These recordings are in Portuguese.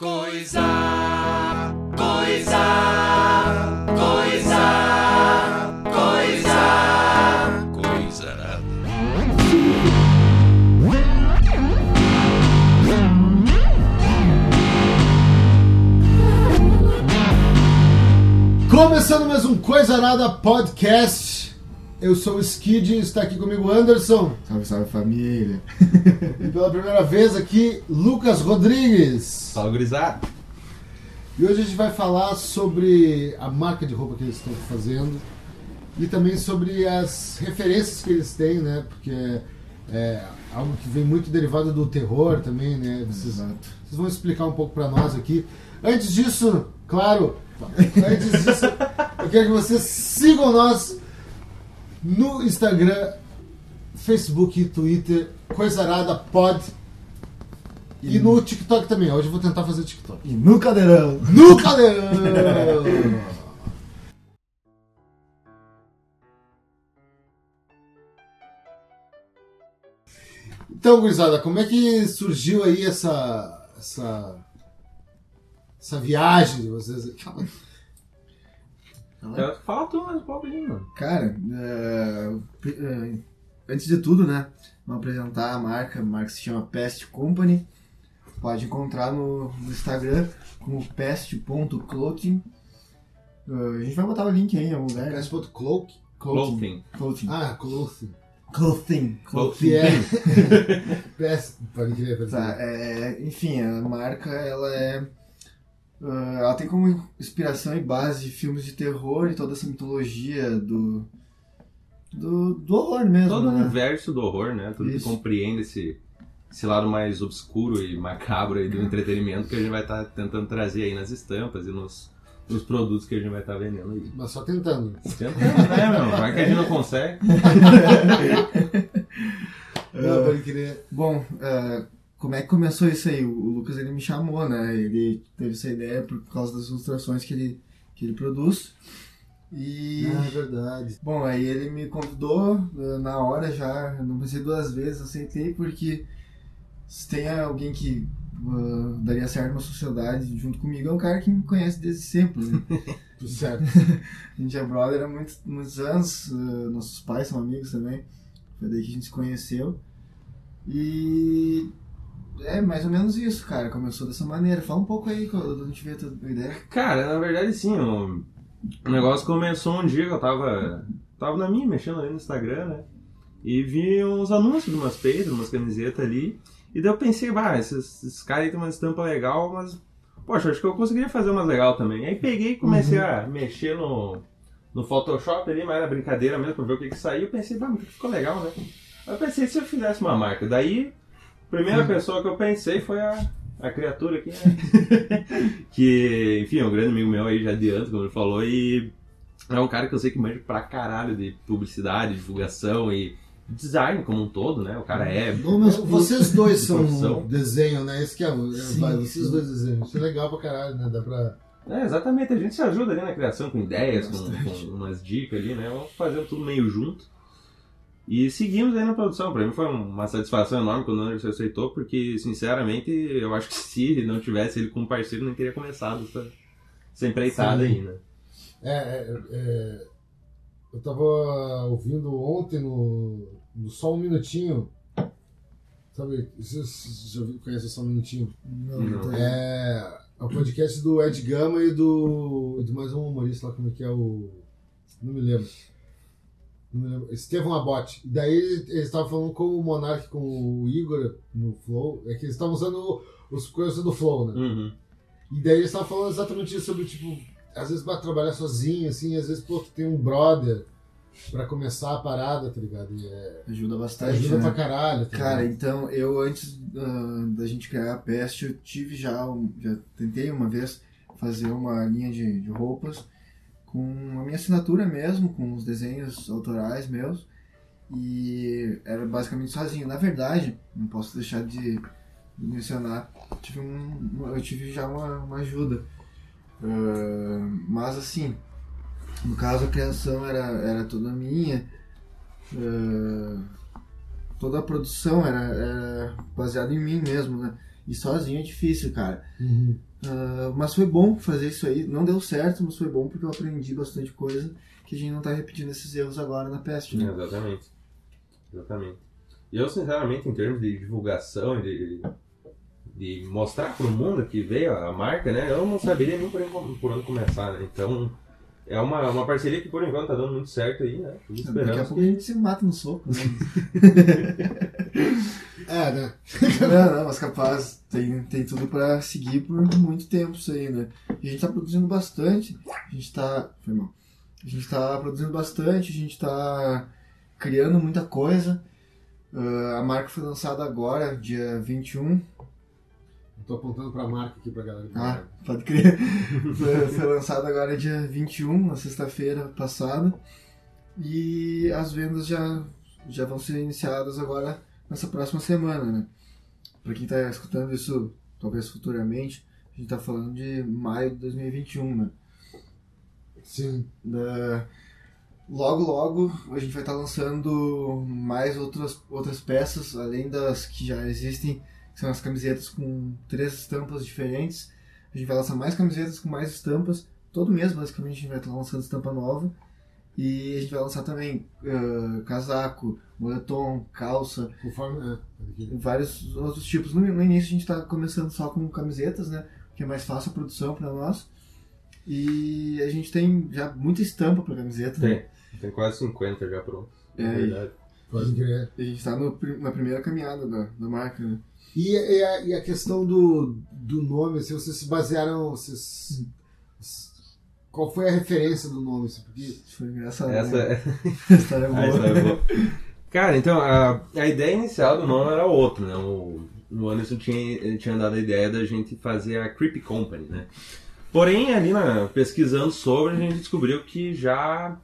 Coisa, coisa, coisa, coisa, coisa nada. Começando mais um Coisa Nada Podcast. Eu sou o Skid, está aqui comigo o Anderson. Salve, salve família. E pela primeira vez aqui, Lucas Rodrigues. Salve, gurizada. E hoje a gente vai falar sobre a marca de roupa que eles estão fazendo e também sobre as referências que eles têm, né? Porque é, é algo que vem muito derivado do terror também, né? Vocês, Exato. vocês vão explicar um pouco para nós aqui. Antes disso, claro, antes disso, eu quero que vocês sigam nós no Instagram, Facebook e Twitter, Coisa Arada Pod. E no TikTok também. Hoje eu vou tentar fazer TikTok. E no cadeirão. No cadeirão! Então, gurizada, como é que surgiu aí essa. essa. essa viagem de vocês? Eu- Fala tu pouco aí, mano. Cara, é, pri- é, antes de tudo, né? Vamos apresentar a marca. A marca se chama Pest Company. Pode encontrar no, no Instagram como pest.clothing. É, a gente vai botar o link aí em algum lugar. PS.cloak? Clothing. Clothing. Ah, clothing. Clothing. É. PS. Pode crer, pode Tá, é, enfim, a marca ela é. Ah, ela tem como inspiração e base filmes de terror e toda essa mitologia do. do, do horror mesmo. Todo o né? universo do horror, né? Tudo Isso. que compreende esse, esse lado mais obscuro e macabro aí do entretenimento que a gente vai estar tentando trazer aí nas estampas e nos, nos produtos que a gente vai estar vendendo aí. Mas só tentando. Tentando, né, meu? Vai que a gente não consegue. Não, pode crer. Bom, ah, como é que começou isso aí? O, o Lucas ele me chamou, né? Ele teve essa ideia por causa das ilustrações que ele, que ele produz. E. Ah, é verdade. Bom, aí ele me convidou eh, na hora já, não pensei duas vezes, aceitei porque se tem alguém que ah, daria certo numa sociedade junto comigo, é um cara que me conhece desde sempre. Né? Tudo certo. a gente é brother há muitos, muitos anos, ah, nossos pais são amigos também, foi daí que a gente se conheceu. E é mais ou menos isso, cara, começou dessa maneira. Fala um pouco aí, de onde tiver a ideia. Cara, na verdade sim, o, negócio começou um dia que eu tava, tava na minha, mexendo ali no Instagram, né? E vi uns anúncios de umas peitas, umas camisetas ali. E daí eu pensei, bah, esses, esses caras aí tem uma estampa legal, mas, poxa, acho que eu conseguiria fazer umas legal também. Aí peguei e comecei a mexer no, no Photoshop ali, mas era brincadeira mesmo, pra ver o que que saiu. Eu pensei, bah, mas ficou legal, né? Aí eu pensei, se eu fizesse uma marca? Daí, primeira pessoa que eu pensei foi a, a criatura aqui, né? que, enfim, é um grande amigo meu aí já de antes, como ele falou, e é um cara que eu sei que manja pra caralho de publicidade, divulgação e design como um todo, né? O cara é. Bom, mas vocês dois são Profissão. desenho, né? Esse que é o. Sim, vai, vocês sim. dois desenham. Isso é legal pra caralho, né? Dá pra. É, exatamente, a gente se ajuda ali na criação com ideias, com, com umas dicas ali, né? Vamos fazendo tudo meio junto. E seguimos aí na produção. Pra mim foi uma satisfação enorme quando o Anderson aceitou, porque, sinceramente, eu acho que se não tivesse ele como parceiro, nem teria começado essa, essa empreitada Sim. aí, né? É, é, é, eu tava ouvindo ontem no, no Só Um Minutinho. Sabe, vocês já conhecem o Só Um Minutinho? Não, Não. É, é o podcast do Ed Gama e do. e de mais um humorista lá, como é que é o. Não me lembro. Não me lembro. Estevão Abote. Daí eles estavam falando com o Monark, com o Igor no Flow. É que eles estavam usando os coisas do Flow, né? Uhum. E daí eles estavam falando exatamente isso sobre, tipo, às vezes vai trabalhar sozinho, assim, às vezes, pô, tu tem um brother pra começar a parada, tá ligado? E é, Ajuda bastante. ajuda né? pra caralho, tá Cara, então eu antes ah, da gente criar a Pest, eu tive já, um- já tentei uma vez fazer uma linha de, de roupas com a minha assinatura mesmo, com os desenhos autorais meus. E era basicamente sozinho. Na verdade, não posso deixar de mencionar, tive um, eu tive já uma, uma ajuda. Ah, mas assim, no caso a criação era, era toda minha. Ah, toda a produção era, era baseada em mim mesmo, né? E sozinho é difícil, cara. Uhum. Ah, mas foi bom fazer isso aí. Não deu certo, mas foi bom porque eu aprendi bastante coisa que a gente não tá repetindo esses erros agora na peste, né? Exatamente. Exatamente. E eu, sinceramente, em termos de divulgação e de, de mostrar pro mundo que veio a marca, né? Eu não saberia nem por, onde- por onde começar, né? Então, é uma, uma parceria que por enquanto tá dando muito certo aí, né? Daqui a pouco a gente se mata no soco, né? É, né? não, não, mas capaz, tem, tem tudo pra seguir por muito tempo isso aí, né? E a gente tá produzindo bastante, a gente tá. Foi mal. A gente tá produzindo bastante, a gente tá criando muita coisa. Ah, a marca foi lançada agora, dia 21. Eu tô apontando pra marca aqui pra galera. Ah, pode crer. foi, foi lançado agora dia 21, na sexta-feira passada. E as vendas já, já vão ser iniciadas agora nessa próxima semana, né? Pra quem tá escutando isso, talvez futuramente, a gente tá falando de maio de 2021, né? Sim. Da- Logo, logo, a gente vai estar lançando mais outras, outras peças, além das que já existem, que são as camisetas com três estampas diferentes. A gente vai lançar mais camisetas com mais estampas. Todo mês, basicamente, a gente vai estar lançando estampa nova. E a gente vai lançar também ah, casaco, moletom, calça, Conforme. É, vários outros tipos. No, no início a gente está começando só com camisetas, né? Que é mais fácil a produção para nós. E a gente tem já muita estampa para camiseta. né? Tem. Tem quase 50 já pronto. É, verdade. Pode crer. A gente tá pri- na primeira caminhada da, da marca, né? E, e a, e a questão do, do nome, assim, vocês se basearam. Vocês, qual foi a referência do nome? Assim, porque Isso foi engraçado. Essa né? é. A história é boa. Isso é boa. Cara, então, a, a ideia inicial do nome era outra, né? O, o Anderson tinha, tinha dado a ideia da gente fazer a Creepy Company, né? Porém, ali na, pesquisando sobre, a gente descobriu que já,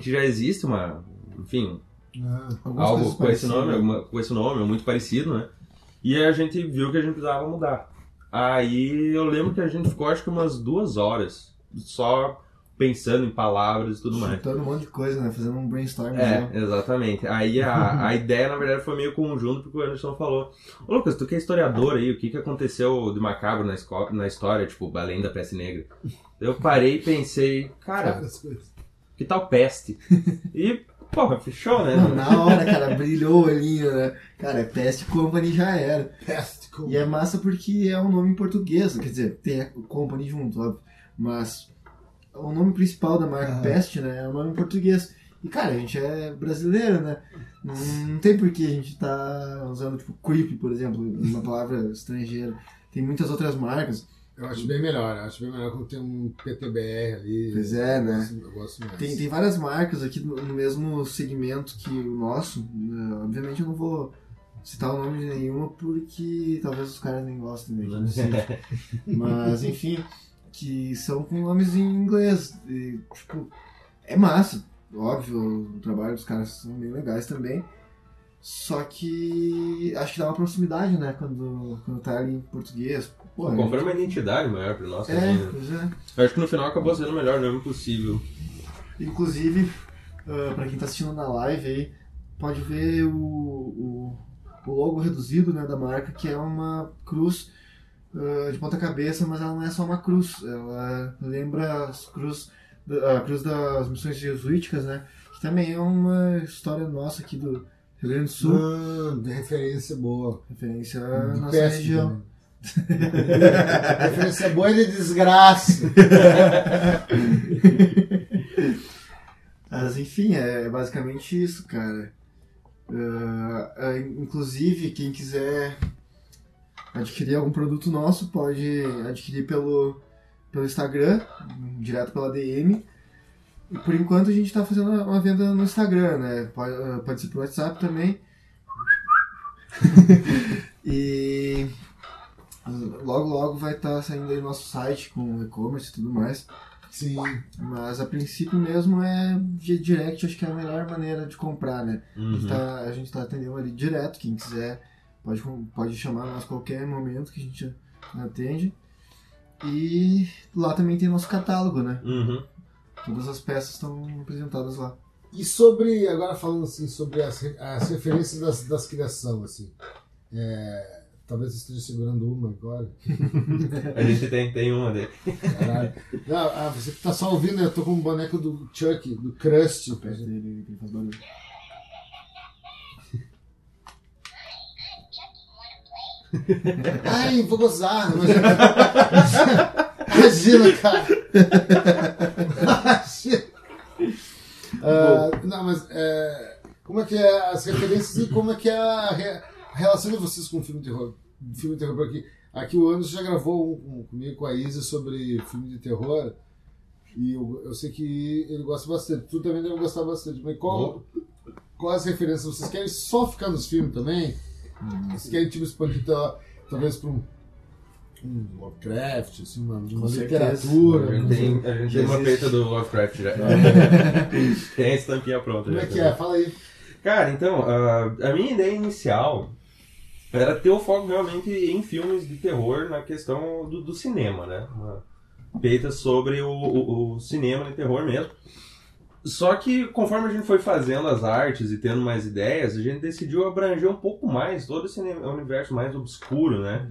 que já existe uma, enfim, ah, algo com esse nome, alguma, com esse nome, muito parecido, né? E aí a gente viu que a gente precisava mudar. Aí eu lembro que a gente ficou acho que umas duas horas só pensando em palavras e tudo mais. Chutando um monte de coisa, né? Fazendo um brainstorm. É, né? exatamente. Aí a, a ideia, na verdade, foi meio conjunto, porque o Anderson falou: Ô Lucas, tu que é historiador aí, o que, que aconteceu de macabro na, na história, tipo, além da peste negra? Eu parei e pensei, cara, que tal peste? E, porra, fechou, né? Não, na hora, cara, brilhou o olhinho, né? Cara, é Pest Company já era. Pest com- E é massa porque é um nome em português, quer dizer, tem a Company junto, óbvio. Mas o nome principal da marca Aham. Pest, né, é um nome em português. E cara, a gente é brasileiro, né? Não, não tem por que a gente tá usando, tipo, creep, por exemplo, uma palavra estrangeira. Tem muitas outras marcas. Eu acho bem melhor. Eu acho bem melhor quando tem um PTBR ali. Pois é, eu né? Gosto, eu gosto mais. Tem, tem várias marcas aqui no, no mesmo segmento que o nosso. né? Obviamente eu não vou citar o nome de nenhuma porque talvez os caras nem gostem, né? Não sei. Mas enfim, que são com nomes em inglês. E, tipo, é massa, óbvio, o trabalho dos caras são bem legais também. Só que acho que dá uma proximidade, né? Quando, quando tá ali em português. Pô, Comprei uma identidade maior pra nós é, também, né? pois é. Eu acho que no final acabou sendo o melhor nome possível. Inclusive, uh, para quem tá assistindo na live aí, pode ver o, o, o logo reduzido né, da marca, que é uma cruz uh, de ponta cabeça, mas ela não é só uma cruz. Ela lembra as cruz, a cruz das missões jesuíticas, né? Que também é uma história nossa aqui do Rio Grande do Sul. De referência boa. Referência à nossa peste região. também. referência boa e de desgraça. Mas enfim, é basicamente isso, cara. Ah, inclusive, quem quiser adquirir algum produto nosso, pode adquirir pelo, pelo Instagram, direto pela DM. E por enquanto a gente está fazendo uma venda no Instagram, né? Pode, ah, pode ser pelo WhatsApp também. e logo logo vai estar saindo aí nosso site com e-commerce e tudo mais. Sim. Mas a princípio mesmo é via direct, acho que é a melhor maneira de comprar, né? A, gente Uhum. tá, a gente tá atendendo ali direto, quem quiser pode, pode chamar nós a qualquer momento que a gente atende. E lá também tem nosso catálogo, né? Uhum. Todas as peças estão apresentadas lá. E sobre, agora falando assim, sobre as, as referências das, das criação, assim. é, talvez você esteja segurando uma agora. A gente tem, tem uma dele. Caralho. Não, ah, você que tá só ouvindo, eu tô com um boneco do Chuck, do Crust. Perto dele, ele faz barulho. Ai, vou gozar. Imagina, cara. Imagina. Ah, não, mas é, como é que é as referências e como é que é a, re- a relação de vocês com o filme de terror? Filme de terror por aqui. Aqui o Anderson já gravou um, um comigo com a Isa sobre filme de terror. E eu, eu sei que ele gosta bastante. Tu também deve gostar bastante. Mas qual, qual as referências? Vocês querem só ficar nos filmes também? Vocês querem tipo expandir tal- talvez para um, um Lovecraft, assim, uma, uma literatura? A gente não tem, a gente tem uma feita do Lovecraft já. tem a estampinha pronta Como já. é que é? Fala aí. Cara, então, a, a minha ideia inicial era ter o foco realmente em filmes de terror na questão do, do cinema, né? Uma feita sobre o, o, o cinema de terror mesmo. Só que conforme a gente foi fazendo as artes e tendo mais ideias, a gente decidiu abranger um pouco mais todo esse uni- universo mais obscuro, né?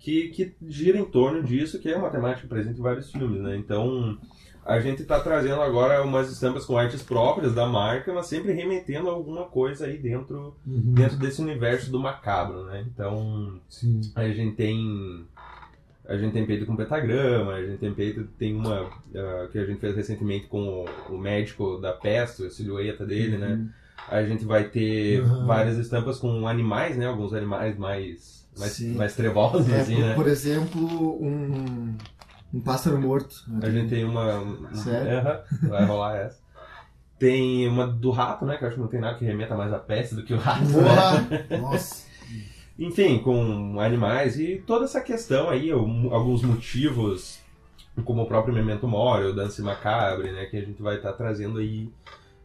Que, que gira em torno disso, que é uma temática presente em vários filmes, né? Então, a gente está trazendo agora umas estampas com artes próprias da marca, mas sempre remetendo a alguma coisa aí dentro, dentro desse universo do macabro, né? Então, Sim. a gente tem a gente tem peito com pentagrama, a gente tem peito tem uma ah, que a gente fez recentemente com o, o médico da peste, a silhueta dele, né? A gente vai ter Uhum. várias estampas com animais, né? Alguns animais mais mais, Sim. mais trevosos É, assim, por, né? por exemplo, um, um pássaro morto. A gente tem uma. um- Sério? Vai rolar essa. Tem uma do rato, né? Que eu acho que não tem nada que remeta mais à peste do que o rato. né? Porra! Nossa. Enfim, com animais e toda essa questão aí, alguns motivos, como o próprio Memento Mori, o Dance Macabre, né? Que a gente vai estar trazendo aí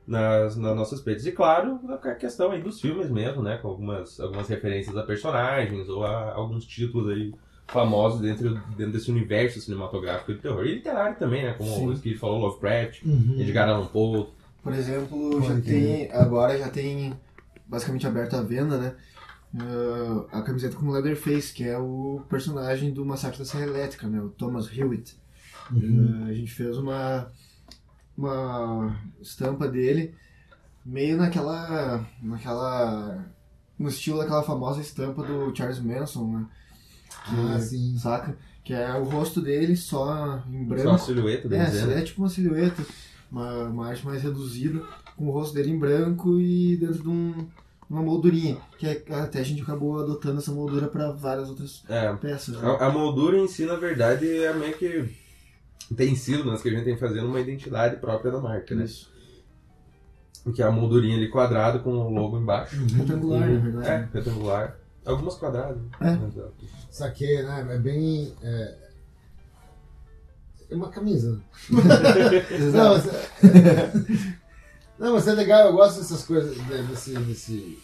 nas, nas nossas peitas. E claro, a questão aí dos filmes mesmo, né? Com algumas, algumas referências a personagens ou a alguns títulos aí famosos dentro, dentro desse universo cinematográfico de terror. E literário também, né? Como Sim. o Skid falou, Lovecraft, Uhum. Edgar Allan Poe. Por exemplo, já tem, agora já tem basicamente aberto a venda, né? Ah, a camiseta com Leatherface, que é o personagem do Massacre da Serra Elétrica, né? O Thomas Hewitt. Uhum. Ah, a gente fez uma, uma estampa dele meio naquela, naquela no estilo daquela famosa estampa do Charles Manson, né? Ah, sim. Saca? Que é o rosto dele só em branco. Só a silhueta, bem É, dizendo. é tipo uma silhueta, uma, uma arte mais reduzida, com o rosto dele em branco e dentro de um- uma moldurinha. Que é- até a gente acabou adotando essa moldura para várias outras É, peças. né? A, a moldura em si, na verdade, é meio que tem sido, né, que a gente tem fazendo uma identidade própria da marca, né? Isso. Que é a moldurinha ali quadrada com o logo embaixo. Retangular, na verdade. É, retangular. Algumas quadradas. É. Saquei, né? É bem. É, é uma camisa. Não. Não, mas é legal, eu gosto dessas coisas, né, desse, desse...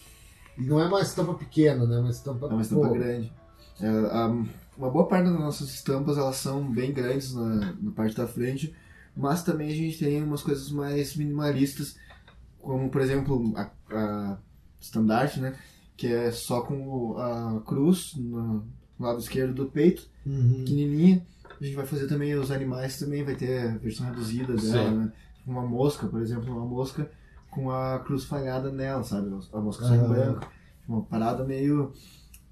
E não é uma estampa pequena, né? Uma estampa, É uma estampa pô, grande. É, a- uma boa parte das nossas estampas elas são bem grandes na, na parte da frente, mas também a gente tem umas coisas mais minimalistas, como por exemplo a, a estandarte, né? Que é só com a cruz no lado esquerdo do peito, Uhum. pequenininha. A gente vai fazer também os animais, também vai ter a versão reduzida dela, Sim. né? Uma mosca, por exemplo, uma mosca com a cruz falhada nela, sabe? A mosca só em Aham. branco. Uma parada meio.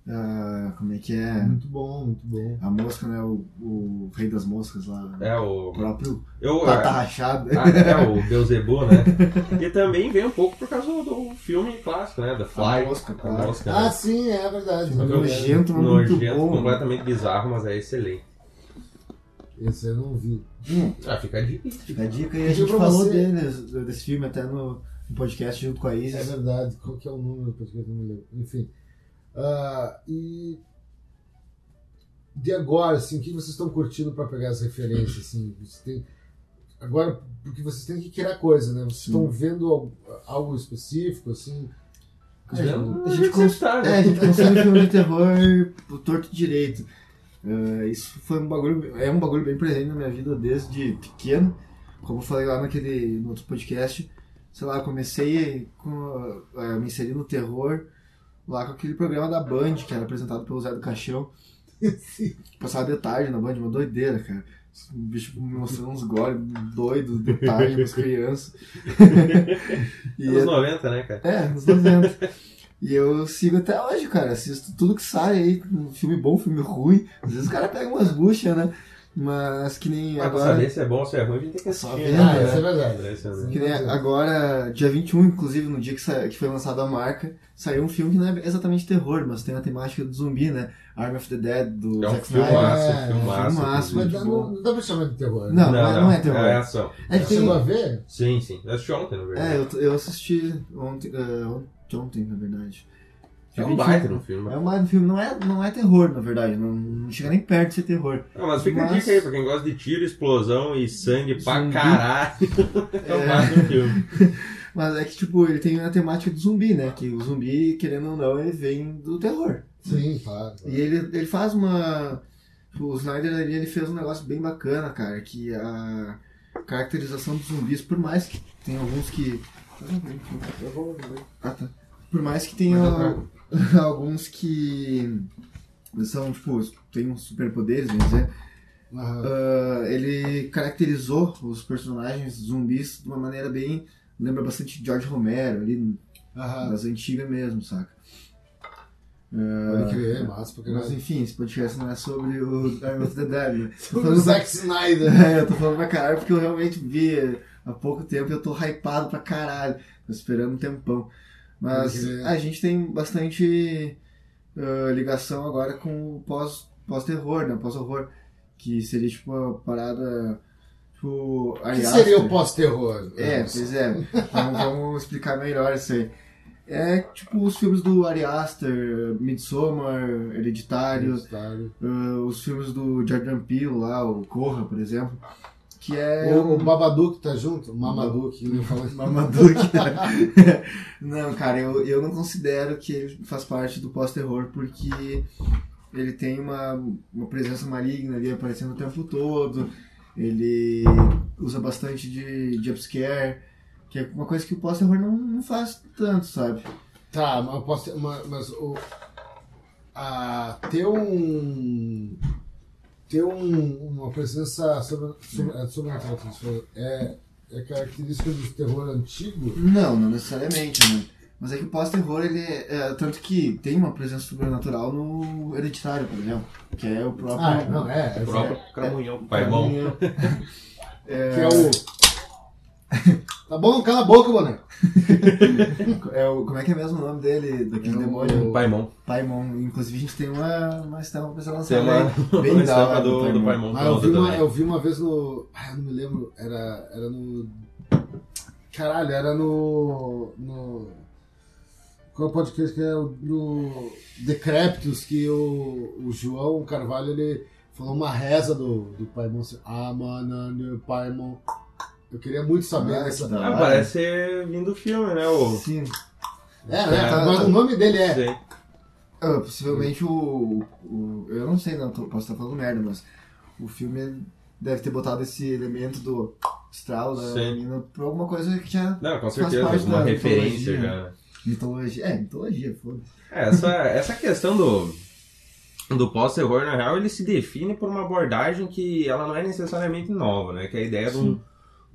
ah, como é que é? Muito bom, muito bom. A mosca, né? O, o rei das moscas lá. né? É O próprio Eu, pata ah, rachada. é o Beelzebub, né? E também vem um pouco por causa do, filme clássico, né? The Fly. A mosca, A claro. mosca, Ah, né? sim, é verdade. Filme é nojento, muito Nojento, bom. completamente bizarro, mas é excelente. Esse eu não vi. Ah, fica a dica. Fica a dica e a gente falou você. dele, desse filme até no, no podcast junto com a É Isis. verdade. Qual que é o número do podcast? Não me lembro. Enfim. Ah, e de agora, assim, o que vocês estão curtindo para pegar as referências? Assim? Você tem... Agora, porque vocês têm que criar coisa, né? Vocês estão vendo algo, algo específico, assim? A gente, A a gente cons- né? é, a gente consome filme de terror torto direito. Eh, isso foi um bagulho, é um bagulho bem presente na minha vida desde pequeno. Como eu falei lá naquele no outro podcast, sei lá, eu comecei com, a me inserir no terror lá com aquele programa da Band, que era apresentado pelo Zé do Caixão. Passava de tarde na Band, uma doideira, cara. O bicho me mostrando uns goles doidos de tarde pras crianças. e Anos é- 90, né, cara? é, nos 90. E eu sigo até hoje, cara. Assisto tudo que sai aí, um filme bom, filme ruim. Às vezes o cara pega umas buchas, né? Mas que nem Mas pra agora. saber se é bom ou se é ruim, a gente tem que Só assistir. vendo, Ah, né? isso é verdade. Pra saber. Que nem agora, dia 21, inclusive, no dia que, sa- que foi lançada a marca, saiu um filme que não é exatamente terror, mas tem a temática do zumbi, né? Arm of the Dead, do É um Zack Snyder. filmaço, É, filmaço. filmaço, Mas dá- bom. não, não dá pra chamar de terror. né? Não, não, é, não é terror. É ação. É que Você tem... chegou a ver? Sim, sim. Eu assisti ontem, na verdade. É, eu, eu assisti ontem, eh, ontem, ontem, na verdade. É um 21. baita no filme. É um filme, não é, não é terror, na verdade. Não, não chega nem perto de ser terror. Não, mas fica a Mas- dica aí pra quem gosta de tiro, explosão e sangue pra Zumbi. caralho. É um É. baita no filme. Mas é que, tipo, ele tem a temática do zumbi, né? Que o zumbi, querendo ou não, ele vem do terror. Sim, claro. E ele, ele faz uma. tipo, O Snyder ali ele fez um negócio bem bacana, cara, que a caracterização dos zumbis, por mais que tem alguns que. Ah, tá. Por mais que tenha alguns que são, tipo, tem uns superpoderes, vamos dizer, Aham. ah, ele caracterizou os personagens zumbis de uma maneira bem. Lembra bastante George Romero, ali, Aham. das antigas mesmo, saca? Pode crer, massa pra Mas enfim, esse podcast não é sobre o the Dead, né? Tô O Zack Snyder. É, eu tô falando pra caralho porque eu realmente vi há pouco tempo e eu tô hypado pra caralho. Tô esperando um tempão. Mas a gente tem bastante ah, ligação agora com o pós- pós-terror, né? Pós-horror. Que seria tipo uma parada. Tipo. O que seria o pós-terror? É, pois é. Vamos, vamos explicar melhor isso aí. É tipo os filmes do Ari Aster, Midsommar, Hereditário, ah, os filmes do Jordan Peele lá, o Corra, por exemplo. Que é. O, o Babadook tá junto? Mamadook, eu que né? Não, cara, eu, eu não considero que ele faz parte do pós-terror porque ele tem uma, uma presença maligna ali aparecendo o tempo todo. Ele usa bastante de jumpscare, que é uma coisa que o pós-terror não, não faz tanto, sabe? Tá, mas posso uma- mas o a, ter um ter um, uma presença sobre, sobre, é, sobrenatural que você falou, é, é característica do terror antigo? Não, não necessariamente, né? Mas é que o pós-terror, ele é, é, Tanto que tem uma presença sobrenatural no Hereditário, por exemplo. Que é o próprio. Ah, não, é. é, O próprio Cramunhão. Pai bom. que é o. Tá bom, cala a boca, boné. É o, como é que é mesmo o nome dele, daquele É o- demônio? Paimon. Paimon. Inclusive a gente tem uma, uma estampa pra ser Tem uma. Bem uma da estampa do, do Paimon. Paimon Ah, eu vi, uma, eu vi uma vez no. Ah, eu não me lembro. Era, era no. Caralho, era no. no qual é podcast que é o do Decréptos, que o, o João Carvalho ele falou uma reza do, do Paimon. assim, Ah, mano, Paimon. Eu queria muito saber Ah, essa. Ah, parece ser vindo do filme, né? O... Sim. É, né? Mas o nome dele é. Sei. Ah, possivelmente o, o- Eu não sei, não, posso estar falando merda, mas o filme deve ter botado esse elemento do estralo da Sim. menina por alguma coisa que já. Não, com certeza, alguma referência mitologia. já. Mitologia. É, mitologia, foda-se. É, essa, essa questão do, do pós-terror, na real, ele se define por uma abordagem que ela não é necessariamente nova, né? Que é a ideia de um,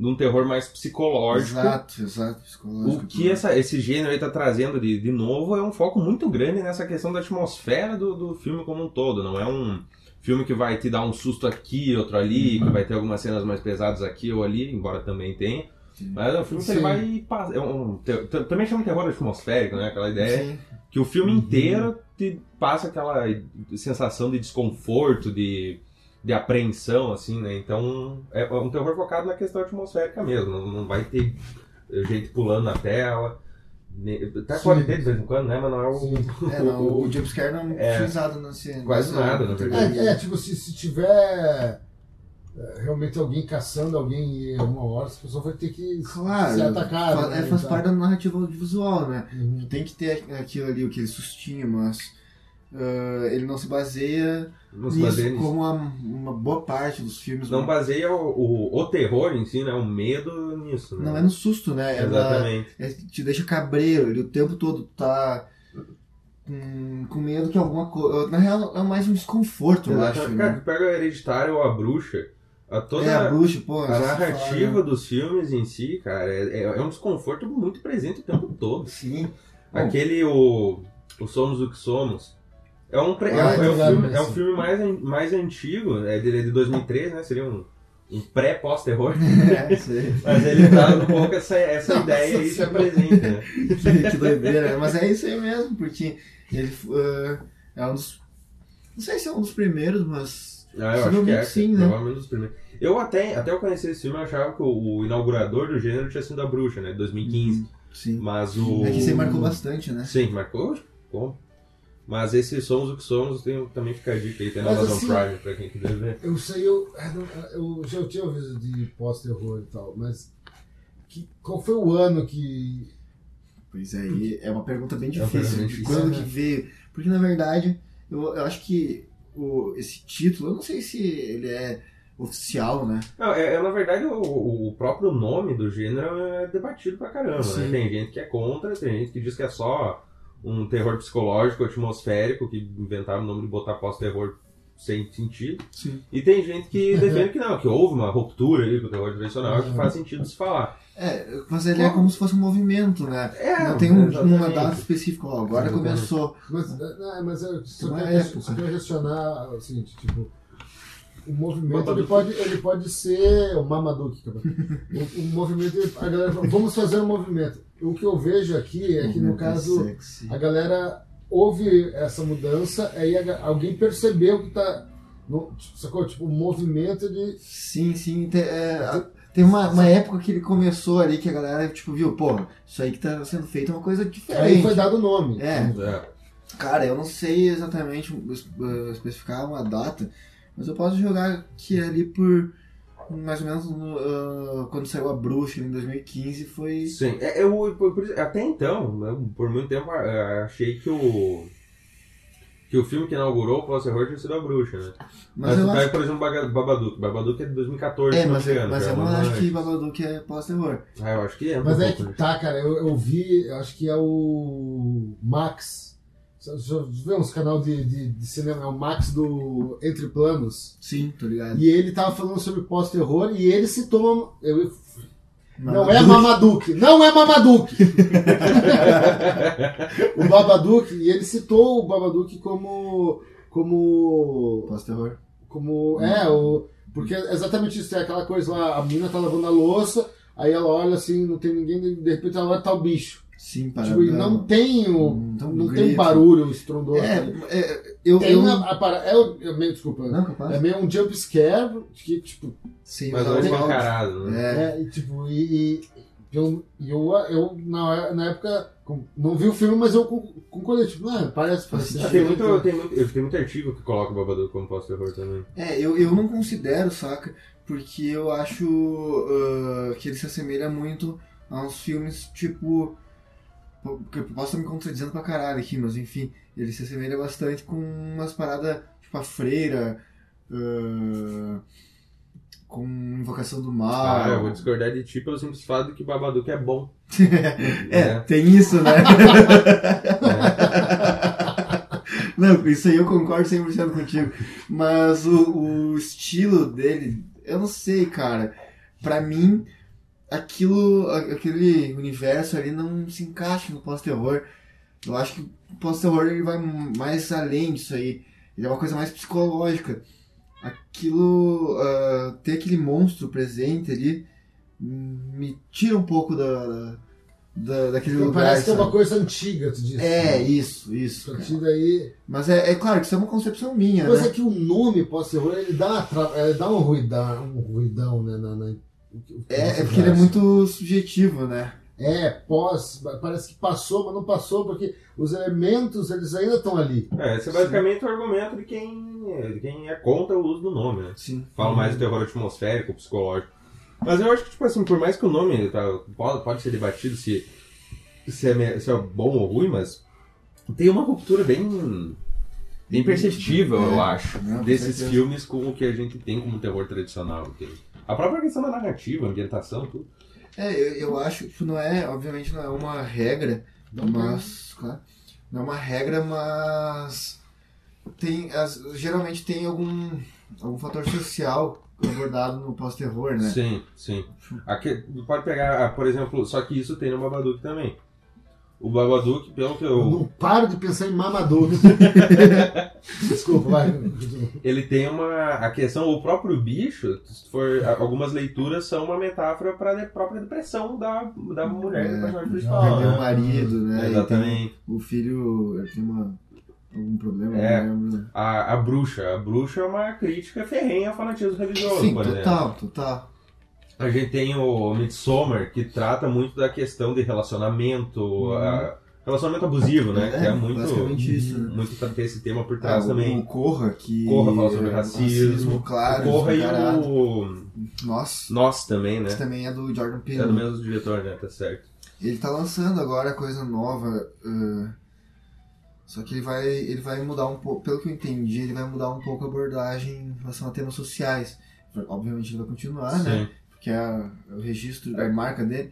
de um terror mais psicológico. Exato, exato. Psicológico. O que essa, esse gênero está trazendo de, de novo é um foco muito grande nessa questão da atmosfera do, do filme como um todo. Não é um filme que vai te dar um susto aqui, outro ali, que vai ter algumas cenas mais pesadas aqui ou ali, embora também tenha. Mas é um filme que ele Sim. vai. É um, também chama terror atmosférico, né? Aquela ideia Sim. que o filme inteiro te passa aquela sensação de desconforto, de, de apreensão, assim, né? Então é um terror focado na questão atmosférica mesmo. Não, não vai ter gente pulando na tela. Até Sim. pode ter de vez em quando, né? Mas não é o. Sim. É, não, o jumpscare não É. usado nesse. Quase nessa- nada, na verdade. É, é, tipo, se, se tiver é, realmente alguém caçando alguém em uma hora, essa pessoa vai ter que Claro. ser atacada. Fa- é, né, faz e tal. parte da narrativa audiovisual, né? Uhum. Tem que ter aquilo ali, aquele sustinho, mas ah, ele não se baseia Não se nisso baseia como uma, uma boa parte dos filmes. Não baseia o, o, o terror em si, né? O medo nisso. Né? Não é no susto, né? Exatamente. é- te deixa cabreiro, ele o tempo todo tá com, com medo que alguma coisa. Na real, é mais um desconforto, eu acho. Cara, Né? pega Hereditário ou A Bruxa, a toda É, a bruxa, pô. a narrativa fala, dos filmes em si, cara, é, é- é um desconforto muito presente o tempo todo. né? Sim. Aquele, o, o Somos o que Somos, é um, pre- é, Ah, um- é um obrigado, filme, é um filme mais, mais antigo, é de, é de 2003, né? Seria um, um pré-pós-terror. É, sei. Mas ele traz um pouco essa, essa Nossa ideia aí se apresenta, né? que, que doideira. Mas é isso aí mesmo, porque ele uh, é um dos. Não sei se é um dos primeiros, mas. Ah, eu acho que é, sim, né? provavelmente um dos primeiros. Eu até, até eu conhecer esse filme, eu achava que o, o inaugurador do gênero tinha sido A Bruxa, né? 2015. Sim. Mas o... É que você marcou bastante, né? Sim, marcou? Como? Mas esse Somos o que Somos tem, também fica a dica aí, tem na Amazon assim- Prime pra quem quiser ver. Eu sei, eu, eu já tinha ouvido de pós-terror e tal, mas que, qual foi o ano que. Pois é, é uma pergunta bem É difícil. bem de quando né? que veio? Porque na verdade, eu, eu acho que o, esse título, eu não sei se ele é oficial, né? Não, é, é, na verdade o, o próprio nome do gênero é debatido pra caramba, né? Tem gente que é contra, tem gente que diz que é só um terror psicológico, atmosférico, que inventaram o nome de botar pós-terror sem sentido. Sim. E tem gente que defende que não, que houve uma ruptura aí com o terror tradicional, que Uhum. faz sentido se falar. É, mas ele é como se fosse um movimento, né? É, não tem um- uma data específica, ó, agora Exatamente. começou. Mas, não, mas eu só Uma quero, época. só quero questionar o seguinte, tipo. O movimento ele pode, ele pode ser o Mamaduke, cara. O, o movimento, a galera fala, vamos fazer um movimento. O que eu vejo aqui é que no Movimento caso sexy. a galera houve essa mudança, aí alguém percebeu que tá. No, tipo, sacou? Tipo, o movimento de. Sim, sim. Tem, é, tem uma, uma época que ele começou ali que a galera, tipo, viu, pô, isso aí que tá sendo feito é uma coisa Aí diferente. foi dado o nome. É. É. Cara, eu não sei exatamente uh, especificar uma data, mas eu posso jogar que ali por mais ou menos no, uh, quando saiu a Bruxa em 2015 foi. Sim, é, eu, por- por- até então, né, por muito tempo, eh, achei que o que o filme que inaugurou o pós-terror tinha sido a bruxa, né? Mas Mas, eu pega, acho. por exemplo, Babadook. Babadook é de 2014, É, mas, engano, mas já eu é não acho que Babadook é pós-terror. Ah, eu acho que é. Mas um é que tá, cara, eu, eu vi, eu acho que é o Max. Já vê uns canal de, de, de cinema, é o Max do Entre Planos. Sim, tô ligado. E ele tava falando sobre pós-terror e ele citou. Eu, não é Mamaduke! Não é Mamaduke! o Babadook, e ele citou o Babadook como. como. Pós-terror. como. É, o. Porque é exatamente isso, é aquela coisa lá, a menina tá lavando a louça, aí ela olha assim, não tem ninguém, de repente ela olha tá o bicho. Sim, para. Tipo, e não tem o. Não tem um não tem barulho estrondoso. É, é, eu. tem eu... a, para- é, o- é meio, desculpa. Não, capaz. É meio um jump scare, que, tipo, Sim, Mas não é escancarado, né? É. é, e, tipo, e, e eu, eu, eu na, na época não vi o filme, mas eu con- concordei, tipo, não, parece, parece Ah, tem, muito, tem, muito, tem muito artigo que coloca o Babadook como pós-terror também. É, eu, eu não considero, saca? Porque eu acho ah, que ele se assemelha muito a uns filmes tipo. Porque eu posso estar me contradizendo pra caralho aqui, mas enfim, ele se assemelha bastante com umas paradas tipo a freira, ah, com invocação do mal. Ah, eu vou discordar de ti pelo simples fato de que Babadook é bom. É, tem isso, né? Não, isso aí eu concordo 100% contigo. Mas o, o estilo dele, eu não sei, cara. Pra mim, aquilo, aquele universo ali não se encaixa no pós-terror. Eu acho que o pós-terror ele vai mais além disso aí. Ele é uma coisa mais psicológica. Aquilo, ah, ter aquele monstro presente ali, me tira um pouco da, da, daquele lugar. Parece que é uma sabe? coisa antiga, tu disse. É, isso, isso. A cara. partir daí. Mas é, é claro que isso é uma concepção minha, Mas né? é que o nome pós-terror, ele dá, ele dá um ruidão, um ruidão né, na, na- É, é porque ele é muito subjetivo, né? É, pós, parece que passou, mas não passou, porque os elementos, eles ainda estão ali. É, esse é basicamente o argumento de quem, de quem é contra o uso do nome, né? Sim. Fala mais do terror atmosférico, psicológico. Mas eu acho que, tipo assim, por mais que o nome tá, pode, pode ser debatido se, se, é, se é bom ou ruim, mas tem uma ruptura bem, bem perceptível, É, eu acho, não, desses certeza. filmes com o que a gente tem como terror tradicional. entende? A própria questão da narrativa, ambientação, tudo. É, eu, eu acho que não é, obviamente não é uma regra, Não mas, claro, não é uma regra, mas tem as- geralmente tem algum, algum fator social abordado no pós-terror, né? Sim, sim. Aqui, pode pegar, ah, por exemplo, só que isso tem no Babadook também. O Babadook, pelo que Eu eu. não paro de pensar em mamador. Desculpa, vai. Ele tem uma. A questão, o próprio bicho, se for, algumas leituras são uma metáfora para a própria depressão da, da mulher do É, personagem principal. Perdeu o né? marido, né? Exatamente. o filho tem uma, algum problema, É. A, a bruxa. A bruxa é uma crítica ferrenha ao fanatismo religioso, Sim, por exemplo. total, total. A gente tem o Midsommar, que trata muito da questão de relacionamento, a- relacionamento abusivo, né? que é muito, isso, né? muito pra ter esse tema por trás Ah, também. O Corra, que. Corra fala sobre é racismo, claro. o Corra e o Nossa, Nós também, né? esse também é do Jordan É Peele. do mesmo diretor, né? Tá certo. Ele tá lançando agora coisa nova. ah, só que ele vai, ele vai mudar um pouco, pelo que eu entendi, ele vai mudar um pouco a abordagem em relação a temas sociais. Obviamente ele vai continuar, né? Porque é a- o registro, a marca dele.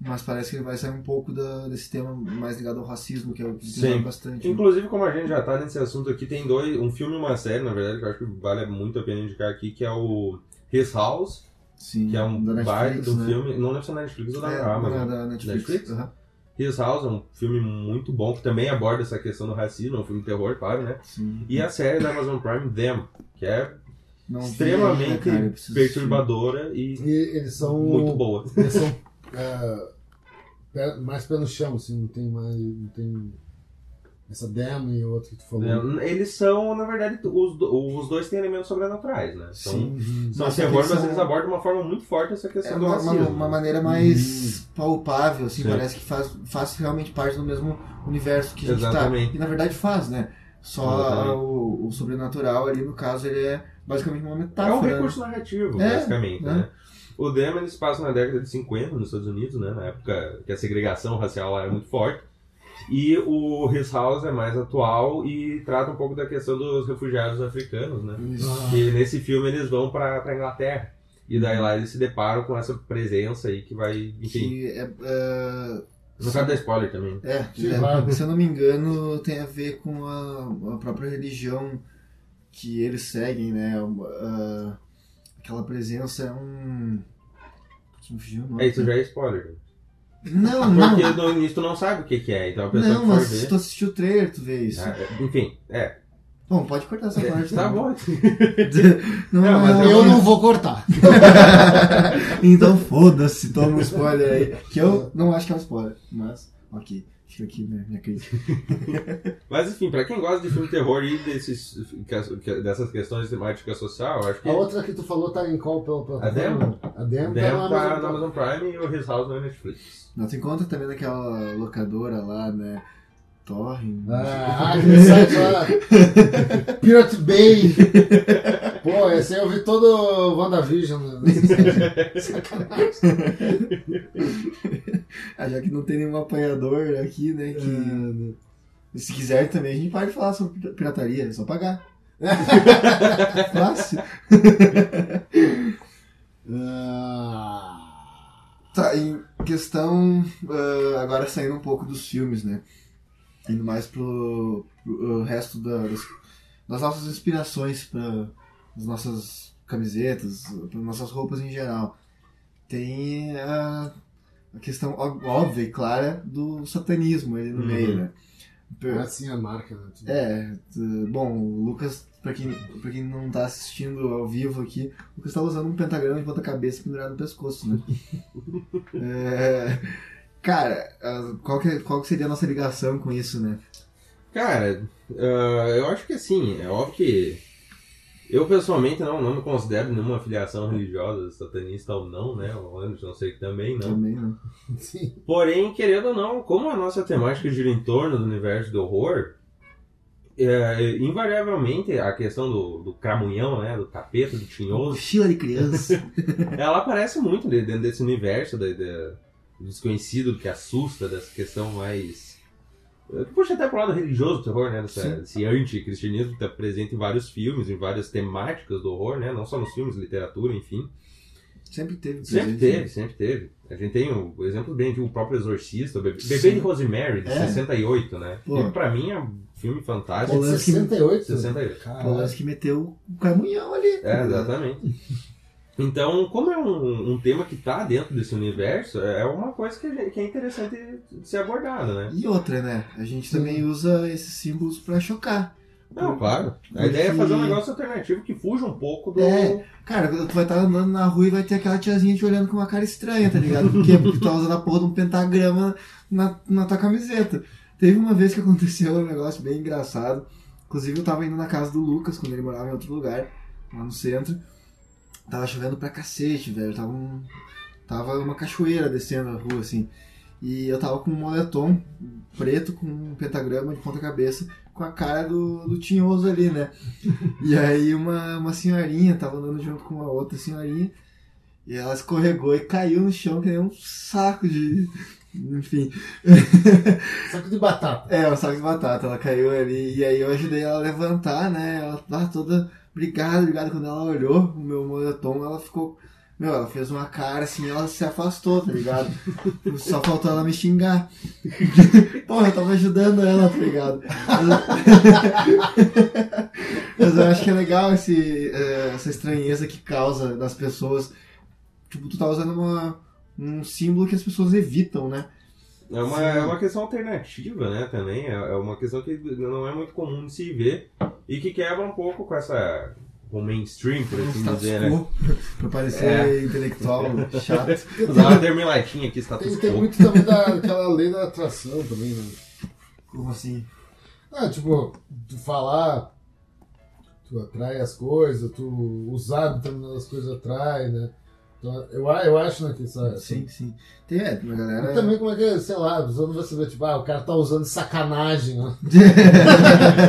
Mas parece que ele vai sair um pouco da- desse tema mais ligado ao racismo, que é o que Sim. bastante. né? Inclusive, como a gente já tá nesse assunto aqui, tem dois, um filme e uma série, na verdade, que eu acho que vale muito a pena indicar aqui, que é o His House, Sim, que é um da baita um né? filme, não lembro se é na Netflix ou da É, Amazon. é da Netflix. Netflix? aham. His House é um filme muito bom, que também aborda essa questão do racismo, é um filme de terror, claro, né? Sim. E a série da Amazon Prime, Them, que é Não extremamente perturbadora e E eles são. muito boa. Eles são é, mais pé no chão, assim, não tem mais. Não tem. Essa demo e outro que tu falou. É, Eles são, na verdade, os, do- os dois têm elementos sobrenaturais, né? São, Sim. São Mas terror, mas eles abordam de uma forma muito forte essa É questão do uma, racismo. uma, uma maneira mais Hum. palpável, assim, Sim. parece que faz, faz realmente parte do mesmo universo que a gente Exatamente. tá. E na verdade faz, né? Só o, o sobrenatural ali, no caso, ele é basicamente uma É um metáfora. né? recurso narrativo, É, basicamente, né? né? O Dem, eles passam na década de 50 nos Estados Unidos, né? Na época que a segregação racial lá era muito forte. E o His House é mais atual e trata um pouco da questão dos refugiados africanos, né? Ah. Que nesse filme eles vão pra, pra Inglaterra. E daí lá eles se deparam com essa presença aí que vai, enfim. Que é, Não cabe dar spoiler também. é, é, se eu não me engano, tem a ver com a, a própria religião que eles seguem, né? Ah, aquela presença é um. É, isso já é spoiler. Não, não. Porque no início tu não sabe o que, que é, então a pessoa Não, mas se ver. tu assistiu o trailer, tu vê isso. Ah, enfim, é. Bom, pode cortar essa parte. Tá né? bom. Não, Não, mas não, Eu não vou cortar. então foda-se, toma um spoiler aí. Que eu não acho que é um spoiler, mas ok. Fica aqui minha, minha crítica. Mas enfim, pra quem gosta de filme terror e desses, dessas questões de temática social, acho que A outra que tu falou tá em qual pela plataforma? A Demo? A Demo, Demo tá tá na Amazon. Prime e o His House na Netflix. Não, tu encontra também naquela locadora lá, né? Torrent. Ah, aquele site lá. Pirate Bay. Pô, esse aí eu vi todo o WandaVision. site. Sacanagem. Ah, já que não tem nenhum apanhador aqui, né? Que... É. Se quiser também, a gente pode falar sobre pir- pirataria, é só pagar. Fácil. Ah, Tá, em questão. ah, agora saindo um pouco dos filmes, né? Indo mais pro, pro, ah, resto da- das, das nossas inspirações para as nossas camisetas, para nossas roupas em geral. Tem a, a questão óbvia e clara do satanismo ali no Uhum. meio, né? Assim a marca, né? é, bom, o Lucas, pra quem, pra quem não tá assistindo ao vivo aqui, o Lucas tá usando um pentagrama de ponta-cabeça pendurado no pescoço, né? É, cara, ah, qual que, qual que seria a nossa ligação com isso, né? Cara, ah, eu acho que assim, é óbvio que eu pessoalmente não, não me considero nenhuma afiliação religiosa, satanista ou não, né? O Anderson sei que também não. Também, né? Sim. Porém, querendo ou não, como a nossa temática gira em torno do universo do horror, é, invariavelmente a questão do, do cramunhão, né? Do capeta, do tinhoso, Mochila de criança. ela aparece muito de- dentro desse universo da, da- do desconhecido que assusta, dessa questão mais. eh, Puxa até pro lado religioso do terror, né? Dessa, esse anticristianismo que está presente em vários filmes, em várias temáticas do horror, né? Não só nos filmes, literatura, enfim. Sempre teve. Sempre presente, né? teve, sempre teve. A gente tem o, o exemplo bem de o próprio Exorcista, o Bebê, Bebê de Rosemary, de É. 68, né? Pô. Que pra mim é um filme fantástico. De Polanski- 68? 68. Caralho. Polanski que meteu o caminhão ali. É, exatamente. Então, como é um, um tema que tá dentro desse universo, é uma coisa que, gente- que é interessante de ser abordada, né? E outra, né? A gente também usa esses símbolos pra chocar. Não, claro. A Porque- ideia é fazer um negócio alternativo que fuja um pouco do. É. Cara, tu vai estar andando na rua e vai ter aquela tiazinha te olhando com uma cara estranha, tá ligado? Por quê? Porque tu tá usando a porra de um pentagrama na, na tua camiseta. Teve uma vez que aconteceu um negócio bem engraçado. Inclusive eu tava indo na casa do Lucas, quando ele morava em outro lugar, lá no centro. Tava chovendo pra cacete, velho. Tava, um, tava uma cachoeira descendo a rua, assim. E eu tava com um moletom preto com um pentagrama de ponta cabeça com a cara do, do tinhoso ali, né? E aí uma, uma senhorinha tava andando junto com uma outra senhorinha e ela escorregou e caiu no chão que nem um saco de. Enfim. Saco de batata. É, um saco de batata. Ela caiu ali e aí eu ajudei ela a levantar, né? Ela tava toda. Obrigado, obrigado. Quando ela olhou o meu moletom, ela ficou. Meu, ela fez uma cara assim, ela se afastou, tá ligado? Só faltou ela me xingar. Porra, eu tava ajudando ela, tá ligado? Mas eu acho que é legal esse, eh, essa estranheza que causa das pessoas. Tipo, tu tá usando uma, um símbolo que as pessoas evitam, né? É uma, é uma questão alternativa, né, também. É é uma questão que não é muito comum de se ver e que quebra um pouco com essa. com o mainstream, por assim Status dizer, né? quo, pra parecer É. intelectual chato. Usar uma termilatinha aqui, status Tem, tem muito também daquela lei da atração também, né? Como assim? Ah, tipo, tu falar, tu atrai as coisas, tu usar determinadas coisas atrai, né? Então, eu, eu acho né, que essa, Sim, sim. Tem, é, uma E galera. também como é que, sei lá, pessoa não vai saber, tipo, ah, o cara tá usando sacanagem, ó.